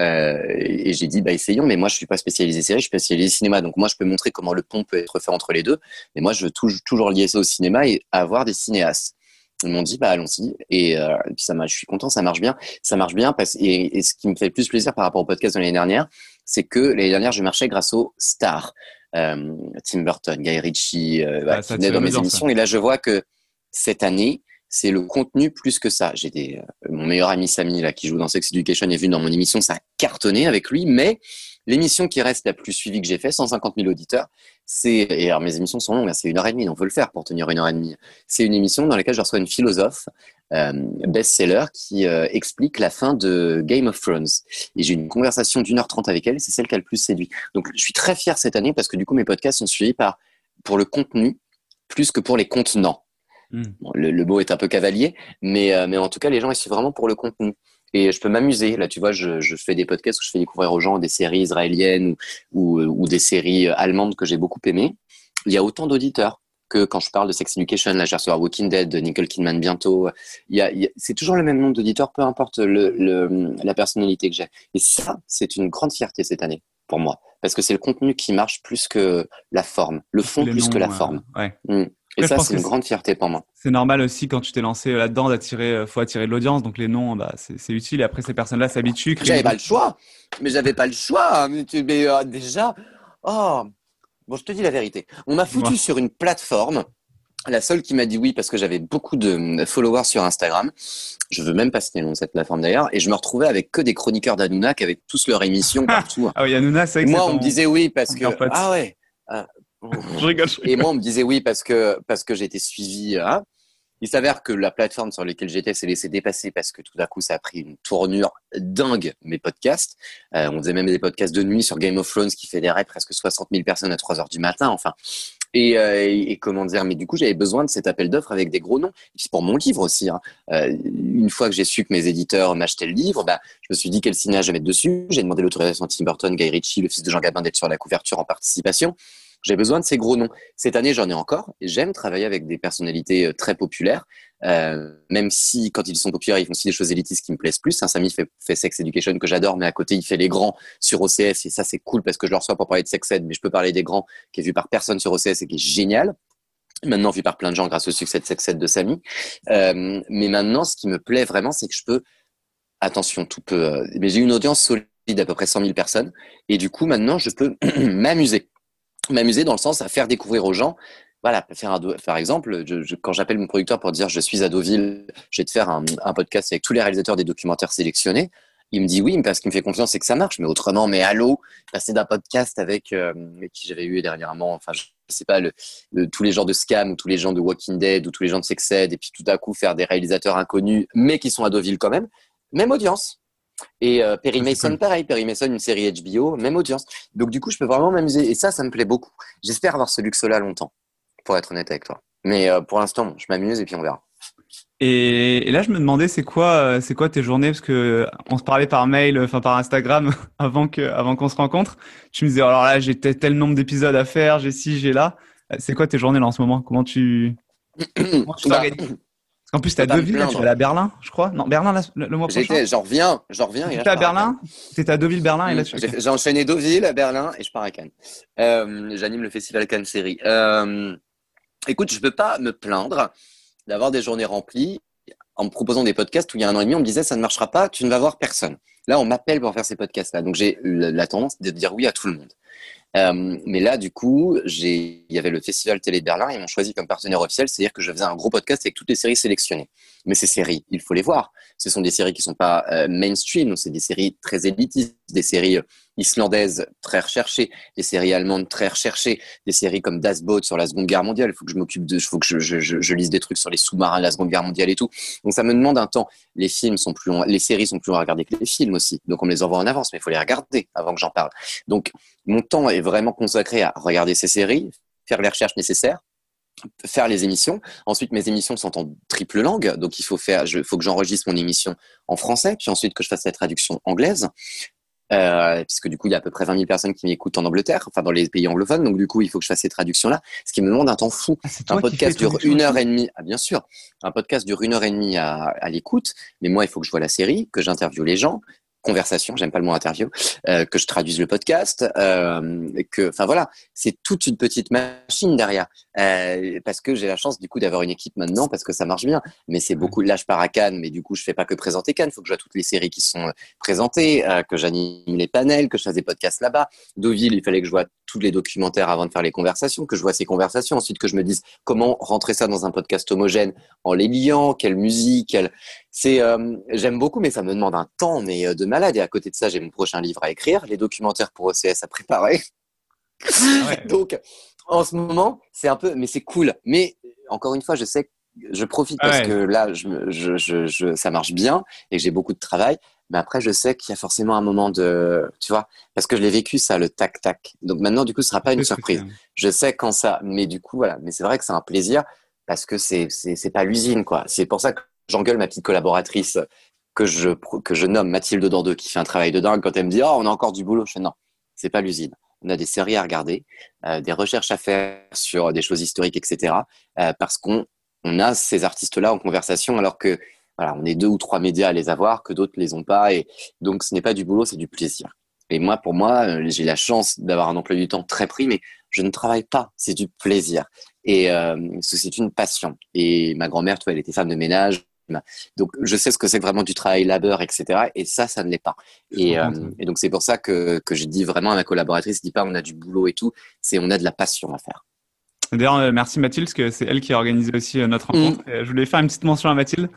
Speaker 2: Euh, et j'ai dit bah essayons, mais moi je suis pas spécialisé série, je suis spécialisé cinéma, donc moi je peux montrer comment le pont peut être fait entre les deux. Mais moi je veux toujours lier ça au cinéma et avoir des cinéastes. Ils m'ont dit bah allons-y et, euh, et, puis ça je suis content ça marche bien ça marche bien parce et, et, ce qui me fait le plus plaisir par rapport au podcast de l'année dernière c'est que l'année dernière je marchais grâce aux stars euh, Tim Burton Guy Ritchie euh, bah, qui venaient dans mes émissions ça. et là je vois que cette année c'est le contenu plus que ça j'ai euh, mon meilleur ami Samy là qui joue dans Sex Education est venu dans mon émission ça a cartonné avec lui mais L'émission qui reste la plus suivie que j'ai fait, 150 000 auditeurs, c'est, et alors mes émissions sont longues, hein, c'est une heure et demie, donc on peut le faire pour tenir une heure et demie. C'est une émission dans laquelle je reçois une philosophe, euh, best-seller, qui euh, explique la fin de Game of Thrones. Et j'ai une conversation d'une heure trente avec elle, c'est celle qui a le plus séduit. Donc je suis très fier cette année parce que du coup mes podcasts sont suivis par, pour le contenu plus que pour les contenants. Mmh. Bon, le, le, mot est un peu cavalier, mais, euh, mais en tout cas, les gens, ils vraiment pour le contenu et je peux m'amuser. Là, tu vois, je, je, fais des podcasts où je fais découvrir aux gens des séries israéliennes ou, ou, ou des séries allemandes que j'ai beaucoup aimées. Il y a autant d'auditeurs que quand je parle de Sex Education, là, j'ai reçu Walking Dead, de Nicole Kidman bientôt. Il c'est toujours le même nombre d'auditeurs, peu importe le, le, la personnalité que j'ai. Et ça, c'est une grande fierté cette année pour moi, parce que c'est le contenu qui marche plus que la forme, le fond plus noms, que la euh, forme.
Speaker 1: Ouais.
Speaker 2: Mmh. Et ça, c'est une grande fierté pour moi.
Speaker 1: C'est normal aussi quand tu t'es lancé là-dedans d'attirer, euh, faut attirer de l'audience, donc les noms, bah, c'est utile. Et après, ces personnes-là s'habituent.
Speaker 2: J'avais pas le choix, mais j'avais pas le choix. Mais, tu, mais euh, déjà, oh, bon, je te dis la vérité. On m'a foutu ouais. sur une plateforme. La seule qui m'a dit oui parce que j'avais beaucoup de followers sur Instagram. Je veux même pas citer le nom de cette plateforme d'ailleurs. Et je me retrouvais avec que des chroniqueurs d'Anouna qui avaient tous leur émission partout.
Speaker 1: ah oui, Hanouna, c'est
Speaker 2: Moi, on me disait oui parce que. Ah ouais. <laughs>
Speaker 1: Je rigole, je rigole.
Speaker 2: Et moi, on me disait oui parce que parce que j'étais suivi. Hein. Il s'avère que la plateforme sur laquelle j'étais s'est laissée dépasser parce que tout d'un coup, ça a pris une tournure dingue, mes podcasts. Euh, on faisait même des podcasts de nuit sur Game of Thrones qui fédérait presque 60 000 personnes à 3 heures du matin. Enfin, et, euh, et, comment dire, mais du coup, j'avais besoin de cet appel d'offres avec des gros noms. C'est pour mon livre aussi. Hein. Euh, une fois que j'ai su que mes éditeurs m'achetaient le livre, bah, je me suis dit quel signage je vais mettre dessus. J'ai demandé l'autorisation de Tim Burton, Guy Ritchie, le fils de Jean Gabin, d'être sur la couverture en participation. J'ai besoin de ces gros noms. Cette année, j'en ai encore. J'aime travailler avec des personnalités euh, très populaires, euh, même si quand ils sont populaires, ils font aussi des choses élitistes qui me plaisent plus. Samy fait, Sex Education que j'adore, mais à côté, il fait les grands sur OCS et ça, c'est cool parce que je le reçois pour parler de Sex Ed, mais je peux parler des grands qui est vu par personne sur OCS et qui est génial. Maintenant vu par plein de gens grâce au succès de Sex Ed de Samy. Euh, mais maintenant, ce qui me plaît vraiment, c'est que je peux, attention, tout peut, mais j'ai une audience solide d'à peu près 100 000 personnes et du coup, maintenant, je peux <clears throat> m'amuser m'amuser dans le sens à faire découvrir aux gens. Voilà, faire un, par exemple, je, quand j'appelle mon producteur pour dire je suis à Deauville, je vais te faire un, podcast avec tous les réalisateurs des documentaires sélectionnés. Il me dit oui, parce qu'il me fait confiance et que ça marche. Mais autrement, mais allô, passer d'un podcast avec euh, qui j'avais eu dernièrement, enfin, je sais pas, le, tous les gens de Scam ou tous les gens de Walking Dead ou tous les gens de Sexed, et puis tout à coup faire des réalisateurs inconnus, mais qui sont à Deauville quand même. Même audience. Et euh, Perry Mason, pareil. Perry Mason, une série HBO, même audience. Donc, du coup, je peux vraiment m'amuser. Et ça, ça me plaît beaucoup. J'espère avoir ce luxe-là longtemps, pour être honnête avec toi. Mais euh, pour l'instant, je m'amuse et puis on verra.
Speaker 1: Et, là, je me demandais, c'est quoi, euh, c'est quoi tes journées? Parce que on se parlait par mail, enfin par Instagram, <laughs> avant que, avant qu'on se rencontre. Tu me disais, alors là, j'ai tel nombre d'épisodes à faire, j'ai ci, j'ai là. C'est quoi tes journées là en ce moment? Comment tu, <clears throat> comment tu bah, t'organises <clears throat> en plus, tu as deux villes, tu vas à Berlin, je crois. Non, Berlin le, mois prochain.
Speaker 2: J'en reviens, j'en reviens.
Speaker 1: Tu à Berlin Tu à Deauville, Berlin et là
Speaker 2: J'ai enchaîné Deauville, Berlin et je pars à Cannes. Euh, J'anime le festival Cannes Série. Euh, écoute, je peux pas me plaindre d'avoir des journées remplies en me proposant des podcasts où il y a un an et demi, on me disait ça ne marchera pas, tu ne vas voir personne. Là, on m'appelle pour faire ces podcasts-là. Donc, j'ai la tendance de dire oui à tout le monde. Euh, mais là, du coup, il y avait le Festival Télé de Berlin, ils m'ont choisi comme partenaire officiel, c'est-à-dire que je faisais un gros podcast avec toutes les séries sélectionnées. Mais ces séries, il faut les voir. Ce sont des séries qui sont pas euh, mainstream, c'est des séries très élitistes, des séries euh, islandaises très recherchées, des séries allemandes très recherchées, des séries comme Das Boot sur la Seconde Guerre mondiale. Il faut que je m'occupe de, faut que je, lise des trucs sur les sous-marins de la Seconde Guerre mondiale et tout. Donc ça me demande un temps. Les films sont plus, les séries sont plus longs à regarder que les films aussi. Donc on me les envoie en avance, mais il faut les regarder avant que j'en parle. Donc mon temps est vraiment consacré à regarder ces séries, faire les recherches nécessaires, faire les émissions. Ensuite, mes émissions sont en triple langue, donc il faut faire, je, faut que j'enregistre mon émission en français, puis ensuite que je fasse la traduction anglaise euh, puisque du coup, il y a à peu près 20 000 personnes qui m'écoutent en Angleterre, enfin dans les pays anglophones. Donc du coup, il faut que je fasse ces traductions-là, ce qui me demande un temps fou. Ah, un podcast dure une heure et demie. Ah, bien sûr, un podcast dure une heure et demie à, à l'écoute, mais moi, il faut que je vois la série, que j'interviewe les gens, conversation, j'aime pas le mot interview, euh, que je traduise le podcast, euh, que, enfin voilà, c'est toute une petite machine derrière, euh, parce que j'ai la chance du coup d'avoir une équipe maintenant parce que ça marche bien. Mais c'est beaucoup. Là, je pars à Cannes, mais du coup, je fais pas que présenter Cannes. Il faut que je vois toutes les séries qui sont présentées, que j'anime les panels, que je fasse des podcasts là-bas. Deauville, il fallait que je vois tous les documentaires avant de faire les conversations, que je vois ces conversations, ensuite que je me dise comment rentrer ça dans un podcast homogène en les liant, quelle musique, quelle c'est j'aime beaucoup mais ça me demande un temps mais de malade. Et à côté de ça j'ai mon prochain livre à écrire les documentaires pour OCS à préparer. Ah <laughs> donc en ce moment c'est un peu mais c'est cool. Mais encore une fois je sais je profite ah parce que là je, je, je, ça marche bien et j'ai beaucoup de travail. Mais après je sais qu'il y a forcément un moment de tu vois parce que je l'ai vécu ça le tac tac donc maintenant du coup ce sera pas une surprise. je sais quand ça mais du coup voilà. Mais c'est vrai que c'est un plaisir parce que c'est c'est pas l'usine quoi. C'est pour ça que j'engueule ma petite collaboratrice que je, que je nomme Mathilde Dandeux, qui fait un travail de dingue quand elle me dit, oh, on a encore du boulot. Je fais, non, c'est pas l'usine. On a des séries à regarder, euh, des recherches à faire sur des choses historiques, etc. Euh, parce qu'on on a ces artistes-là en conversation, alors que voilà, on est deux ou trois médias à les avoir, que d'autres les ont pas. Et donc, ce n'est pas du boulot, c'est du plaisir. Et moi, pour moi, euh, j'ai la chance d'avoir un emploi du temps très pris, mais je ne travaille pas, c'est du plaisir. Et c'est une passion. Et ma grand-mère, tu elle était femme de ménage, donc, je sais ce que c'est vraiment du travail labeur, etc. Et ça, ça ne l'est pas. Et, euh, et, donc, c'est pour ça que, que je dis vraiment à ma collaboratrice, dis pas on a du boulot et tout, c'est on a de la passion à faire.
Speaker 1: D'ailleurs, euh, merci Mathilde, parce que c'est elle qui a organisé aussi euh, notre mm. rencontre. Je voulais faire une petite mention à Mathilde.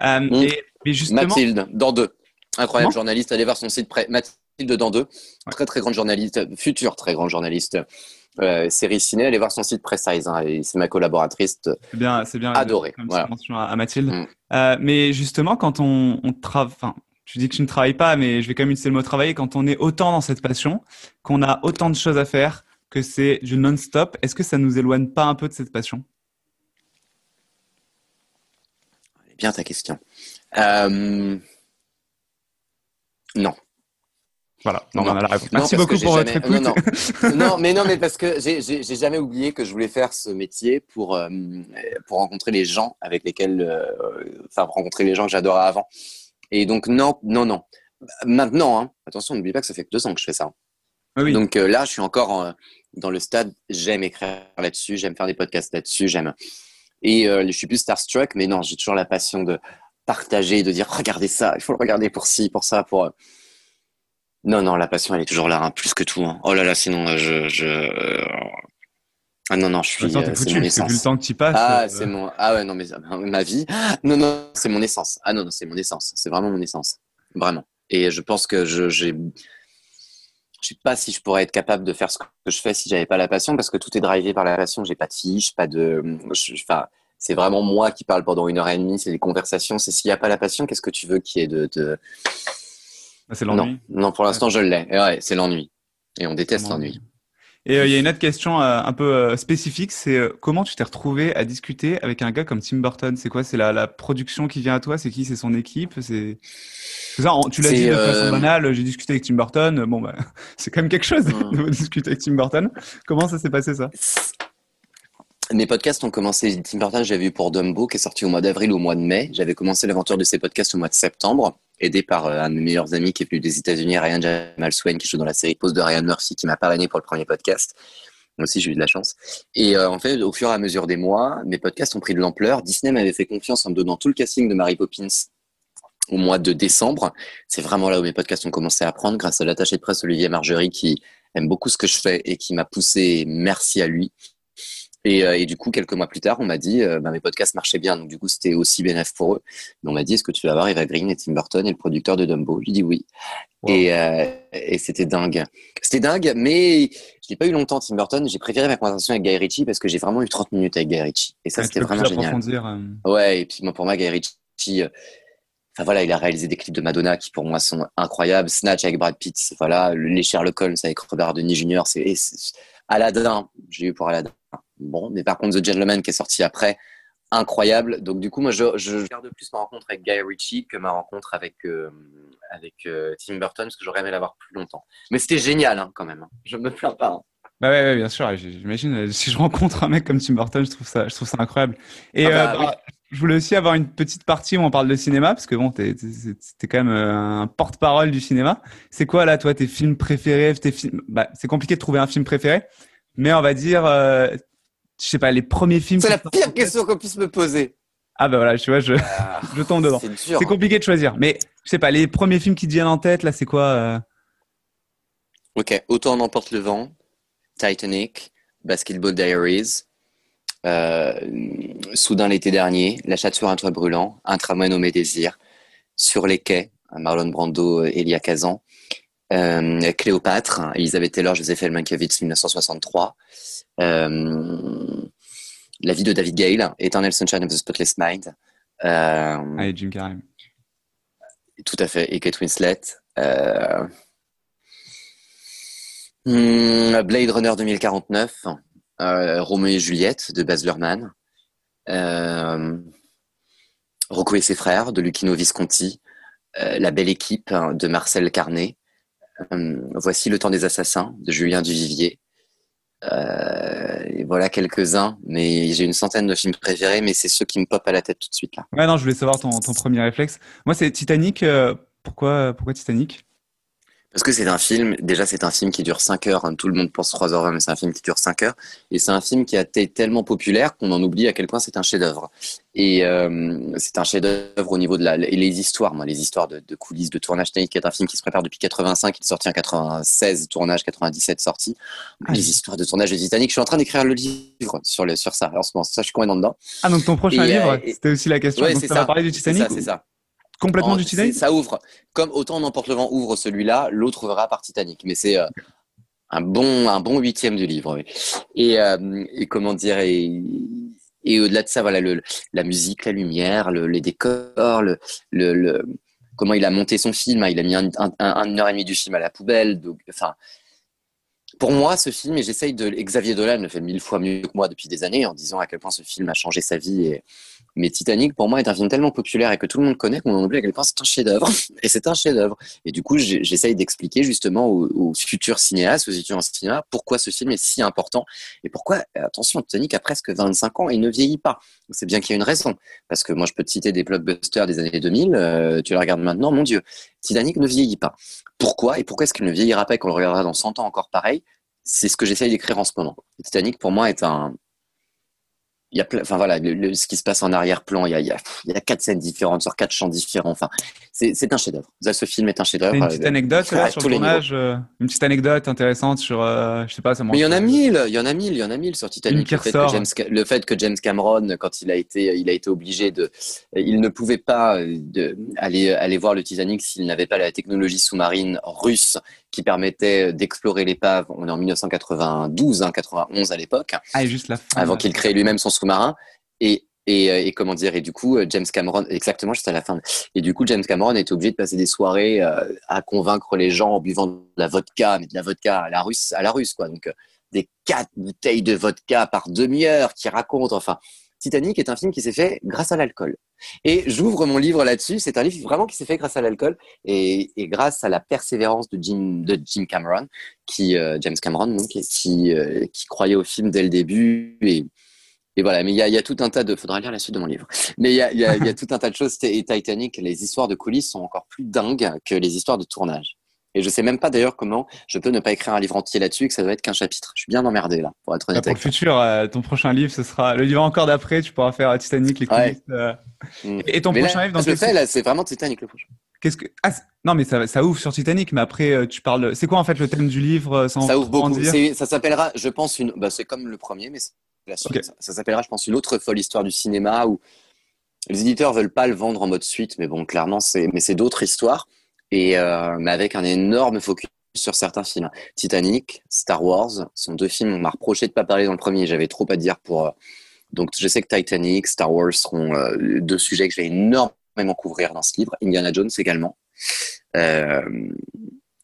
Speaker 2: Mm. et, justement... Mathilde, dans deux. Incroyable journaliste. Allez voir son site. Mathilde dans deux. Très, très grande journaliste, future très grande journaliste euh, série ciné, allez voir son site Precise. Hein, et c'est ma collaboratrice.
Speaker 1: C'est bien, c'est bien.
Speaker 2: Adoré.
Speaker 1: Comme
Speaker 2: Voilà.
Speaker 1: mention à, Mathilde.
Speaker 2: Mm.
Speaker 1: Euh, mais justement, quand on, on travaille, enfin, tu dis que tu ne travailles pas, mais je vais quand même utiliser le mot travailler. Quand on est autant dans cette passion, qu'on a autant de choses à faire, que c'est du non-stop, est-ce que ça nous éloigne pas un peu de cette passion?
Speaker 2: Bien ta question. Euh, Non.
Speaker 1: Voilà, non,
Speaker 2: Non.
Speaker 1: on a la réponse.
Speaker 2: Non,
Speaker 1: Merci beaucoup pour votre
Speaker 2: jamais-
Speaker 1: écoute.
Speaker 2: non, non. <laughs> non, mais non, mais parce que j'ai- jamais oublié que je voulais faire ce métier pour, euh, pour rencontrer les gens avec lesquels, euh, enfin, rencontrer les gens que j'adorais avant. Et donc, non, non, non. Maintenant, hein, attention, n'oublie pas que ça fait que deux ans que je fais ça.
Speaker 1: Oui, oui.
Speaker 2: Donc euh, là, je suis encore en- dans le stade, j'aime écrire là-dessus, j'aime faire des podcasts là-dessus, j'aime. Et euh, je suis plus starstruck, mais non, j'ai toujours la passion de partager, de dire regardez ça, il faut le regarder pour ci, pour ça, pour. Non, non, la passion, elle est toujours là, hein, plus que tout. hein. Oh là là, sinon, euh, je. je... euh, Ah non, non, je suis.
Speaker 1: Attends, t'es
Speaker 2: euh, c'est
Speaker 1: foutu,
Speaker 2: mon
Speaker 1: le
Speaker 2: essence.
Speaker 1: temps que tu passes.
Speaker 2: Ah,
Speaker 1: euh,
Speaker 2: c'est mon. Ah ouais, non, mais ah, ma vie. <gasps> Non, non, c'est mon essence. Ah non, non, c'est mon essence. C'est vraiment mon essence. Vraiment. Et je pense que je, j'ai. Je sais pas si je pourrais être capable de faire ce que je fais si j'avais pas la passion, parce que tout est drivé par la passion. J'ai pas de fiche, pas de. Enfin, c'est vraiment moi qui parle pendant une heure et demie. C'est des conversations. C'est s'il y a pas la passion, qu'est-ce que tu veux qu'il y ait de. de...
Speaker 1: bah, c'est
Speaker 2: Non,
Speaker 1: l'ennui.
Speaker 2: non, pour l'instant, je l'ai. Et ouais, c'est l'ennui. Et on déteste l'ennui.
Speaker 1: Et euh, il y a une autre question euh, un peu euh, spécifique, c'est comment tu t'es retrouvé à discuter avec un gars comme Tim Burton? C'est quoi? C'est la, la production qui vient à toi? C'est qui? C'est son équipe? C'est ça. Tu l'as dit de façon banale. J'ai discuté avec Tim Burton. Bon, bah, <laughs> c'est quand même quelque chose de <laughs> discuter avec Tim Burton. Comment ça s'est passé ça?
Speaker 2: Mes podcasts ont commencé, Tim Burton, j'avais vu pour Dumbo, qui est sorti au mois d'avril, au mois de mai. J'avais commencé l'aventure de ces podcasts au mois de septembre, aidé par euh, un de mes meilleurs amis qui est venu des États-Unis, Ryan Jamal Swain, qui joue dans la série Pose de Ryan Murphy, qui m'a parrainé pour le premier podcast. Moi aussi, j'ai eu de la chance. Et euh, en fait, au fur et à mesure des mois, mes podcasts ont pris de l'ampleur. Disney m'avait fait confiance en me donnant tout le casting de Mary Poppins au mois de décembre. C'est vraiment là où mes podcasts ont commencé à prendre, grâce à l'attaché de presse Olivier Margerie, qui aime beaucoup ce que je fais et qui m'a poussé. Merci à lui. Et, euh, et du coup, quelques mois plus tard, on m'a dit, euh, bah, mes podcasts marchaient bien, donc du coup, c'était aussi bénéfique pour eux. Mais on m'a dit, est-ce que tu vas voir Eva Green et Tim Burton et le producteur de Dumbo? J'ai dit oui.
Speaker 1: Wow.
Speaker 2: Et, euh, et c'était dingue. C'était dingue, mais je n'ai pas eu longtemps Tim Burton. J'ai préféré ma conversation avec Guy Ritchie parce que j'ai vraiment eu 30 minutes avec Guy Ritchie. Et ça,
Speaker 1: Ouais,
Speaker 2: c'était vraiment génial.
Speaker 1: euh,
Speaker 2: Ouais, et puis moi, pour moi, Guy Ritchie, euh, enfin voilà, il a réalisé des clips de Madonna qui pour moi sont incroyables. Snatch avec Brad Pitt, voilà, les Sherlock Holmes avec Robert Denis Jr. C'est- Aladdin, j'ai eu pour Aladdin. Bon, mais par contre, The Gentleman qui est sorti après, incroyable. Donc du coup, moi, je, je garde plus ma rencontre avec Guy Ritchie que ma rencontre avec euh, avec euh, Tim Burton parce que j'aurais aimé l'avoir plus longtemps. Mais c'était génial hein, quand même. hein. Je me plains pas. hein.
Speaker 1: Bah ouais, ouais, bien sûr. J'imagine euh, si je rencontre un mec comme Tim Burton, je trouve ça, je trouve ça incroyable. Et
Speaker 2: Ah bah
Speaker 1: euh, bah, je voulais aussi avoir une petite partie où on parle de cinéma parce que bon, t'es t'es- t'es quand même un porte-parole du cinéma. C'est quoi là, toi, tes films préférés tes films... bah, C'est compliqué de trouver un film préféré, mais on va dire, euh, je sais pas, les premiers films.
Speaker 2: C'est la pire question qu'on puisse me poser.
Speaker 1: Ah bah voilà, tu vois, je,
Speaker 2: Ah,
Speaker 1: je tombe dedans.
Speaker 2: c'est hein.
Speaker 1: compliqué de choisir, mais je sais pas, les premiers films qui te viennent en tête là, c'est quoi euh
Speaker 2: Ok, Autant en emporte le vent, Titanic, Basketball Diaries, euh, Soudain l'été dernier, La chatte sur un toit brûlant, Un tramway nommé Désir, Sur les quais, Marlon Brando, Elia Kazan, euh, Cléopâtre, Elisabeth Taylor, Joseph Mankiewicz, 1963, euh, La vie de David Gale, Eternal Sunshine of the Spotless Mind, euh,
Speaker 1: Allez, Jim Carrey.
Speaker 2: tout à fait. Et Kate Winslet. Euh... hmm, Blade Runner 2049. Euh, Roméo et Juliette de Baz Luhrmann. Euh... Rocco et ses frères de Lucchino Visconti. Euh, La belle équipe hein, de Marcel Carnet. Euh, Voici le temps des assassins de Julien Duvivier. Euh, voilà quelques-uns, mais j'ai une centaine de films préférés, mais c'est ceux qui me popent à la tête tout de suite là.
Speaker 1: Ouais, non, je voulais savoir ton, ton premier réflexe. Moi, c'est Titanic. euh, pourquoi, pourquoi Titanic?
Speaker 2: Parce que c'est un film, déjà c'est un film qui dure 5 heures, hein, tout le monde pense 3h20, mais c'est un film qui dure 5 heures, et c'est un film qui a été tellement populaire qu'on en oublie à quel point c'est un chef-d'œuvre. Et euh, c'est un chef-d'œuvre au niveau de la, et les histoires, moi, les histoires de, de coulisses, de tournage Titanic, qui est un film qui se prépare depuis 85, il est sorti en 96, tournage 97 sorti.
Speaker 1: Ah,
Speaker 2: les histoires de tournage de Titanic, je suis en train d'écrire le livre sur, le, sur ça, en ce moment, ça je suis complètement dedans.
Speaker 1: Ah, donc ton prochain
Speaker 2: Et, euh,
Speaker 1: livre,
Speaker 2: et-
Speaker 1: c'était aussi la question.
Speaker 2: Ouais,
Speaker 1: donc
Speaker 2: c'est
Speaker 1: ça va parler du
Speaker 2: C'est
Speaker 1: Titanic
Speaker 2: ça, c'est ça.
Speaker 1: Complètement
Speaker 2: En-
Speaker 1: du Titanic
Speaker 2: Ça ouvre. Comme Autant n'emporte le vent ouvre celui-là, l'autre ouvrira par Titanic. Mais c'est euh, un bon, un bon huitième du livre. Et, euh, et, comment dire, et, et au-delà de ça, voilà, le, la musique, la lumière, le, les décors, le, le, comment il a monté son film. Hein. il a mis un, un, une heure et demie du film à la poubelle. Donc, enfin, pour moi, ce film, et j'essaye de. Xavier Dolan le fait mille fois mieux que moi depuis des années en disant à quel point ce film a changé sa vie. Et... Mais Titanic, pour moi, est un film tellement populaire et que tout le monde connaît qu'on en oublie à quel point c'est un chef-d'œuvre. <laughs> Et c'est un chef-d'œuvre. Et du coup, j'essaye d'expliquer justement aux, futurs cinéastes, aux étudiants en cinéma, pourquoi ce film est si important et pourquoi, attention, Titanic a presque 25 ans et ne vieillit pas. C'est bien qu'il y a une raison. Parce que moi, je peux te citer des blockbusters des années 2000, euh, tu la regardes maintenant, mon Dieu, Titanic ne vieillit pas. Pourquoi Et pourquoi est-ce qu'il ne vieillira pas et qu'on le regardera dans 100 ans encore pareil? C'est ce que j'essaye d'écrire en ce moment. Titanic, pour moi, est un, il y a plein, enfin voilà, le, ce qui se passe en arrière-plan, il y a, il y, a, il y a quatre scènes différentes sur quatre champs différents. Enfin, c'est un chef-d'œuvre. Ce film est un chef-d'œuvre.
Speaker 1: Une petite anecdote là, sur le tournage, euh, une petite anecdote intéressante sur, euh, je sais pas, ça.
Speaker 2: Mais il y en a mille, il y en a mille, il y en a mille sur Titanic. Le fait, que James, le fait que James Cameron, quand il a été, il a été obligé de, il ne pouvait pas de, aller aller voir le Titanic s'il n'avait pas la technologie sous-marine russe qui permettait d'explorer l'épave. On est en 1992, hein, 91 à l'époque.
Speaker 1: Ah, juste la fin.
Speaker 2: Avant qu'il crée lui-même son sous-marin. Et, et, euh, et, comment dire, et du coup, euh, James Cameron, exactement juste à la fin. Et du coup, James Cameron était obligé de passer des soirées euh, à convaincre les gens en buvant de la vodka, mais de la vodka à la russe, à la russe, quoi. Donc, des quatre bouteilles de vodka par demi-heure qui racontent, enfin, Titanic est un film qui s'est fait grâce à l'alcool. Et j'ouvre mon livre là-dessus. C'est un livre vraiment qui s'est fait grâce à l'alcool et, et, grâce à la persévérance de Jim, de Jim Cameron, qui, James Cameron, donc, qui, qui croyait au film dès le début et, et voilà, mais il y a, y a, tout un tas de. Faudra lire la suite de mon livre. Mais il y a, y, a, y a, <laughs> tout un tas de choses. Et Titanic, les histoires de coulisses sont encore plus dingues que les histoires de tournage. Et je sais même pas d'ailleurs comment je peux ne pas écrire un livre entier là-dessus et que ça doit être qu'un chapitre. Je suis bien emmerdé là, pour être honnête.
Speaker 1: pour le futur, euh, ton prochain livre, ce sera le livre encore d'après. Tu pourras faire Titanic, les coulisses. Euh.
Speaker 2: Mm. Et ton prochain livre, dans je le fais là, c'est vraiment Titanic le prochain.
Speaker 1: Qu'est-ce que ah, non mais ça, ça, ouvre sur Titanic, mais après euh, tu parles. C'est quoi en fait le thème du livre
Speaker 2: Ça ouvre beaucoup. Ça s'appellera, je pense une. Bah, c'est comme le premier, mais ça, s'appellera, je pense, une autre folle histoire du cinéma où les éditeurs veulent pas le vendre en mode suite, mais bon, clairement, c'est, mais c'est d'autres histoires et euh, mais avec un énorme focus sur certains films. Titanic, Star Wars, sont deux films. On m'a reproché de pas parler dans le premier. J'avais trop à dire pour. Euh, donc, je sais que Titanic, Star Wars seront euh, deux sujets que je vais énormément couvrir dans ce livre. Indiana Jones également. Euh,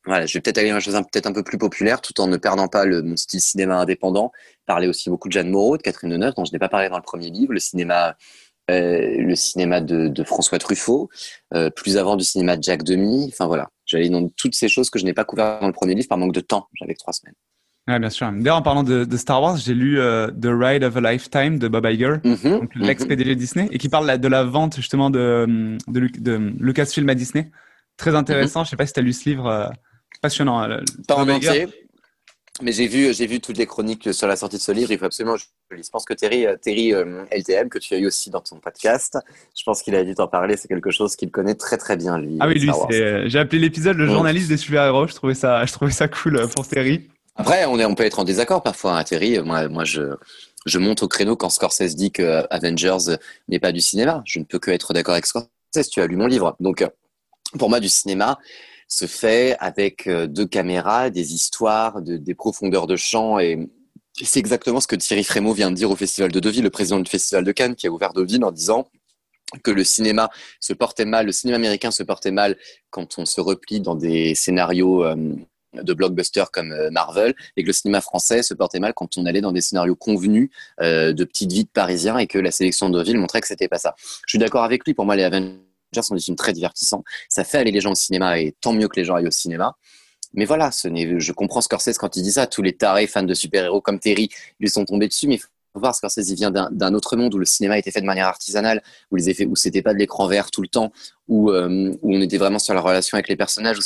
Speaker 2: voilà, je vais peut-être aller dans une chose peut-être un peu plus populaire, tout en ne perdant pas le, mon style cinéma indépendant. Parler aussi beaucoup de Jeanne Moreau, de Catherine Deneuve, dont je n'ai pas parlé dans le premier livre, le cinéma, euh, le cinéma de, de François Truffaut, euh, plus avant du cinéma de Jacques Demy. Enfin voilà, j'allais dans toutes ces choses que je n'ai pas couvertes dans le premier livre par manque de temps. J'avais trois semaines.
Speaker 1: Ouais, bien sûr. D'ailleurs, en parlant de, de Star Wars, j'ai lu euh, The Ride of a Lifetime de Bob Iger, mm-hmm, donc mm-hmm. l'ex-PDG Disney, et qui parle de la vente justement de, de, de Lucasfilm à Disney. Très intéressant. Mm-hmm. Je sais pas si tu as lu ce livre. Passionnant.
Speaker 2: Pas en entier. Mais j'ai vu, j'ai vu toutes les chroniques sur la sortie de ce livre. Il faut absolument je Je pense que Terry, euh, Terry euh, LTM, que tu as eu aussi dans ton podcast, je pense qu'il a dû t'en parler. C'est quelque chose qu'il connaît très très bien, lui.
Speaker 1: Ah oui, lui, euh, j'ai appelé l'épisode le journaliste des super-héros. Je trouvais ça, je trouvais ça cool pour Terry.
Speaker 2: Après, on, est, on peut être en désaccord parfois, hein, Terry. Moi, moi je, je monte au créneau quand Scorsese dit que Avengers n'est pas du cinéma. Je ne peux que être d'accord avec Scorsese. Tu as lu mon livre. Donc, pour moi, du cinéma, se fait avec euh, deux caméras, des histoires, des profondeurs de champ et c'est exactement ce que Thierry Frémaux vient de dire au Festival de Deauville, le président du Festival de Cannes, qui a ouvert Deauville en disant que le cinéma se portait mal, le cinéma américain se portait mal quand on se replie dans des scénarios euh, de blockbusters comme euh, Marvel, et que le cinéma français se portait mal quand on allait dans des scénarios convenus de petites villes parisiens et que la sélection de Deauville montrait que c'était pas ça. Je suis d'accord avec lui. Pour moi, les Avengers sont des films très divertissants. Ça fait aller les gens au cinéma et tant mieux que les gens aillent au cinéma. Mais voilà, ce je comprends Scorsese quand il dit ça. Tous les tarés fans de super-héros comme Terry lui sont tombés dessus, mais il faut voir Scorsese, il vient d'un autre monde où le cinéma était fait de manière artisanale, où les effets, où c'était pas de l'écran vert tout le temps, où, euh, on était vraiment sur la relation avec les personnages, où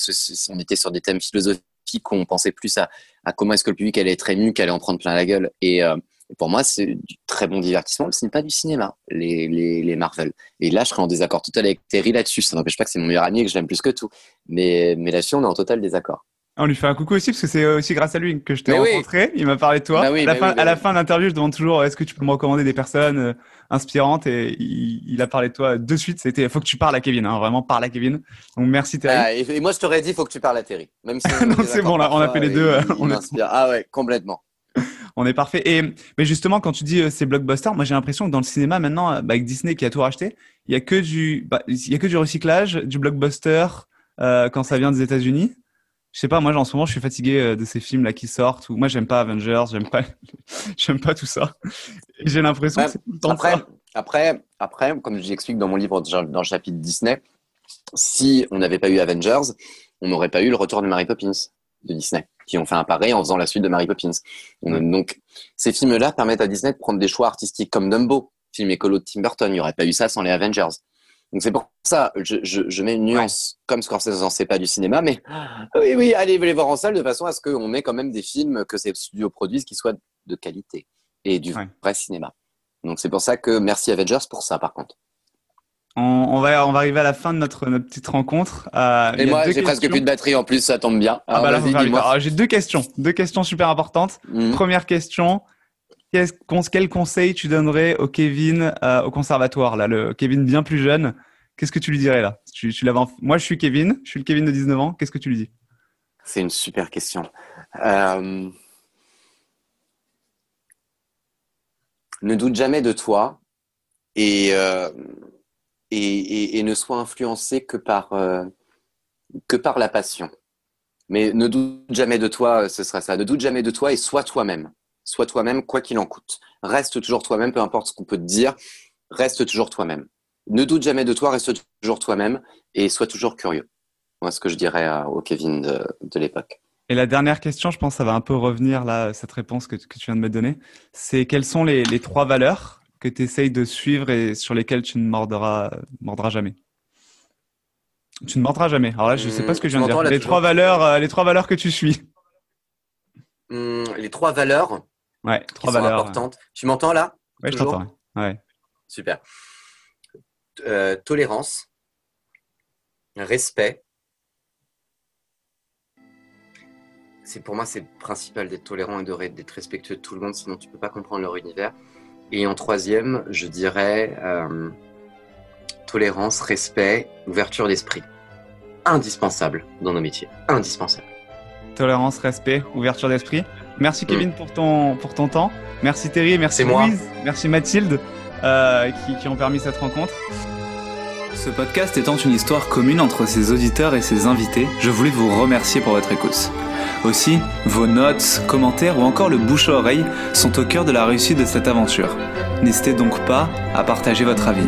Speaker 2: on était sur des thèmes philosophiques, où on pensait plus à, à comment est-ce que le public allait être ému, qu'allait en prendre plein la gueule. Et, euh, et pour moi, c'est du très bon divertissement, mais ce n'est pas du cinéma, les, les, les, Marvel. Et là, je serais en désaccord total avec Terry là-dessus. Ça n'empêche pas que c'est mon meilleur ami et que je l'aime plus que tout. Mais, mais là-dessus, on est en total désaccord.
Speaker 1: On lui fait un coucou aussi parce que c'est aussi grâce à lui que je t'ai rencontré. Il m'a parlé de toi. Bah à, la fin, à la fin de l'interview, je demande toujours est-ce que tu peux me recommander des personnes euh, inspirantes? Et il, a parlé de toi de suite. C'était faut que tu parles à Kevin, hein, vraiment parle à Kevin. Donc merci Terry.
Speaker 2: Ah, et, moi je t'aurais dit faut que tu parles à Terry.
Speaker 1: Même si <laughs> c'est bon là, on a fait les deux. <laughs>
Speaker 2: on Ah ouais, complètement. <laughs>
Speaker 1: on est parfait. Et mais justement quand tu dis euh, c'est blockbuster, moi j'ai l'impression que dans le cinéma maintenant, bah, avec Disney qui a tout racheté, il y a que du, bah, il y a que du recyclage, du blockbuster euh, quand ça vient des États-Unis je sais pas, moi en ce moment je suis fatigué euh, de ces films là qui sortent. Ou moi j'aime pas Avengers, j'aime pas, <laughs> j'aime pas tout ça. J'ai l'impression que c'est tout le temps
Speaker 2: après,
Speaker 1: ça.
Speaker 2: Après, après, comme j'explique dans mon livre dans le chapitre Disney, si on n'avait pas eu Avengers, on n'aurait pas eu le retour de Mary Poppins de Disney, qui ont fait un pareil en faisant la suite de Mary Poppins. Donc ces films-là permettent à Disney de prendre des choix artistiques comme Dumbo, film écolo de Tim Burton. Il n'y aurait pas eu ça sans les Avengers. Donc c'est pour ça, je, je, je, mets une nuance, comme Scorsese n'en sait pas du cinéma, mais <gasps> oui, oui, allez les voir en salle de façon à ce qu'on met quand même des films que ces studios produisent qui soient de qualité et du vrai cinéma. Donc c'est pour ça que merci Avengers pour ça par contre.
Speaker 1: On, on, va, on va arriver à la fin de notre, notre petite rencontre.
Speaker 2: Euh, et moi, j'ai presque plus de batterie en plus, ça tombe bien.
Speaker 1: Ah bah j'ai deux questions, deux questions super importantes. Mhm. Première question, quel conseil tu donnerais au Kevin euh, au conservatoire, là, le Kevin bien plus jeune? Qu'est-ce que tu lui dirais là? Tu, tu Moi, je suis Kevin, je suis le Kevin de 19 ans. Qu'est-ce que tu lui dis?
Speaker 2: C'est une super question. Euh, ne doute jamais de toi et, euh, et, ne sois influencé que par, que par la passion. Mais ne doute jamais de toi, ce sera ça. Ne doute jamais de toi et sois toi-même sois toi-même quoi qu'il en coûte. Reste toujours toi-même, peu importe ce qu'on peut te dire, reste toujours toi-même. Ne doute jamais de toi, reste toujours toi-même et sois toujours curieux. Moi, ce que je dirais au Kevin de, l'époque.
Speaker 1: Et la dernière question, je pense que ça va un peu revenir là, cette réponse que, tu viens de me donner. C'est quelles sont les, trois valeurs que tu essayes de suivre et sur lesquelles tu ne mordras, mordras jamais Tu ne mordras jamais. Alors là, je ne sais pas ce que je viens de dire. Les trois, valeurs, euh, les trois valeurs que tu suis.
Speaker 2: Hum, les trois valeurs.
Speaker 1: Ouais, trois valeurs
Speaker 2: importantes. Tu m'entends là?
Speaker 1: Oui, je t'entends. Ouais.
Speaker 2: Super. Euh, tolérance, respect. C'est pour moi c'est principal d'être tolérant et d'être respectueux de tout le monde, sinon tu peux pas comprendre leur univers. Et en troisième, je dirais euh, tolérance, respect, ouverture d'esprit. Indispensable dans nos métiers. Indispensable.
Speaker 1: Tolérance, respect, ouverture d'esprit. Merci mm. Kevin pour ton, pour ton temps. Merci Terry, merci Louise, merci Mathilde euh, qui, qui ont permis cette rencontre.
Speaker 3: Ce podcast étant une histoire commune entre ses auditeurs et ses invités, je voulais vous remercier pour votre écoute. Aussi, vos notes, commentaires ou encore le bouche à oreille sont au cœur de la réussite de cette aventure. N'hésitez donc pas à partager votre avis.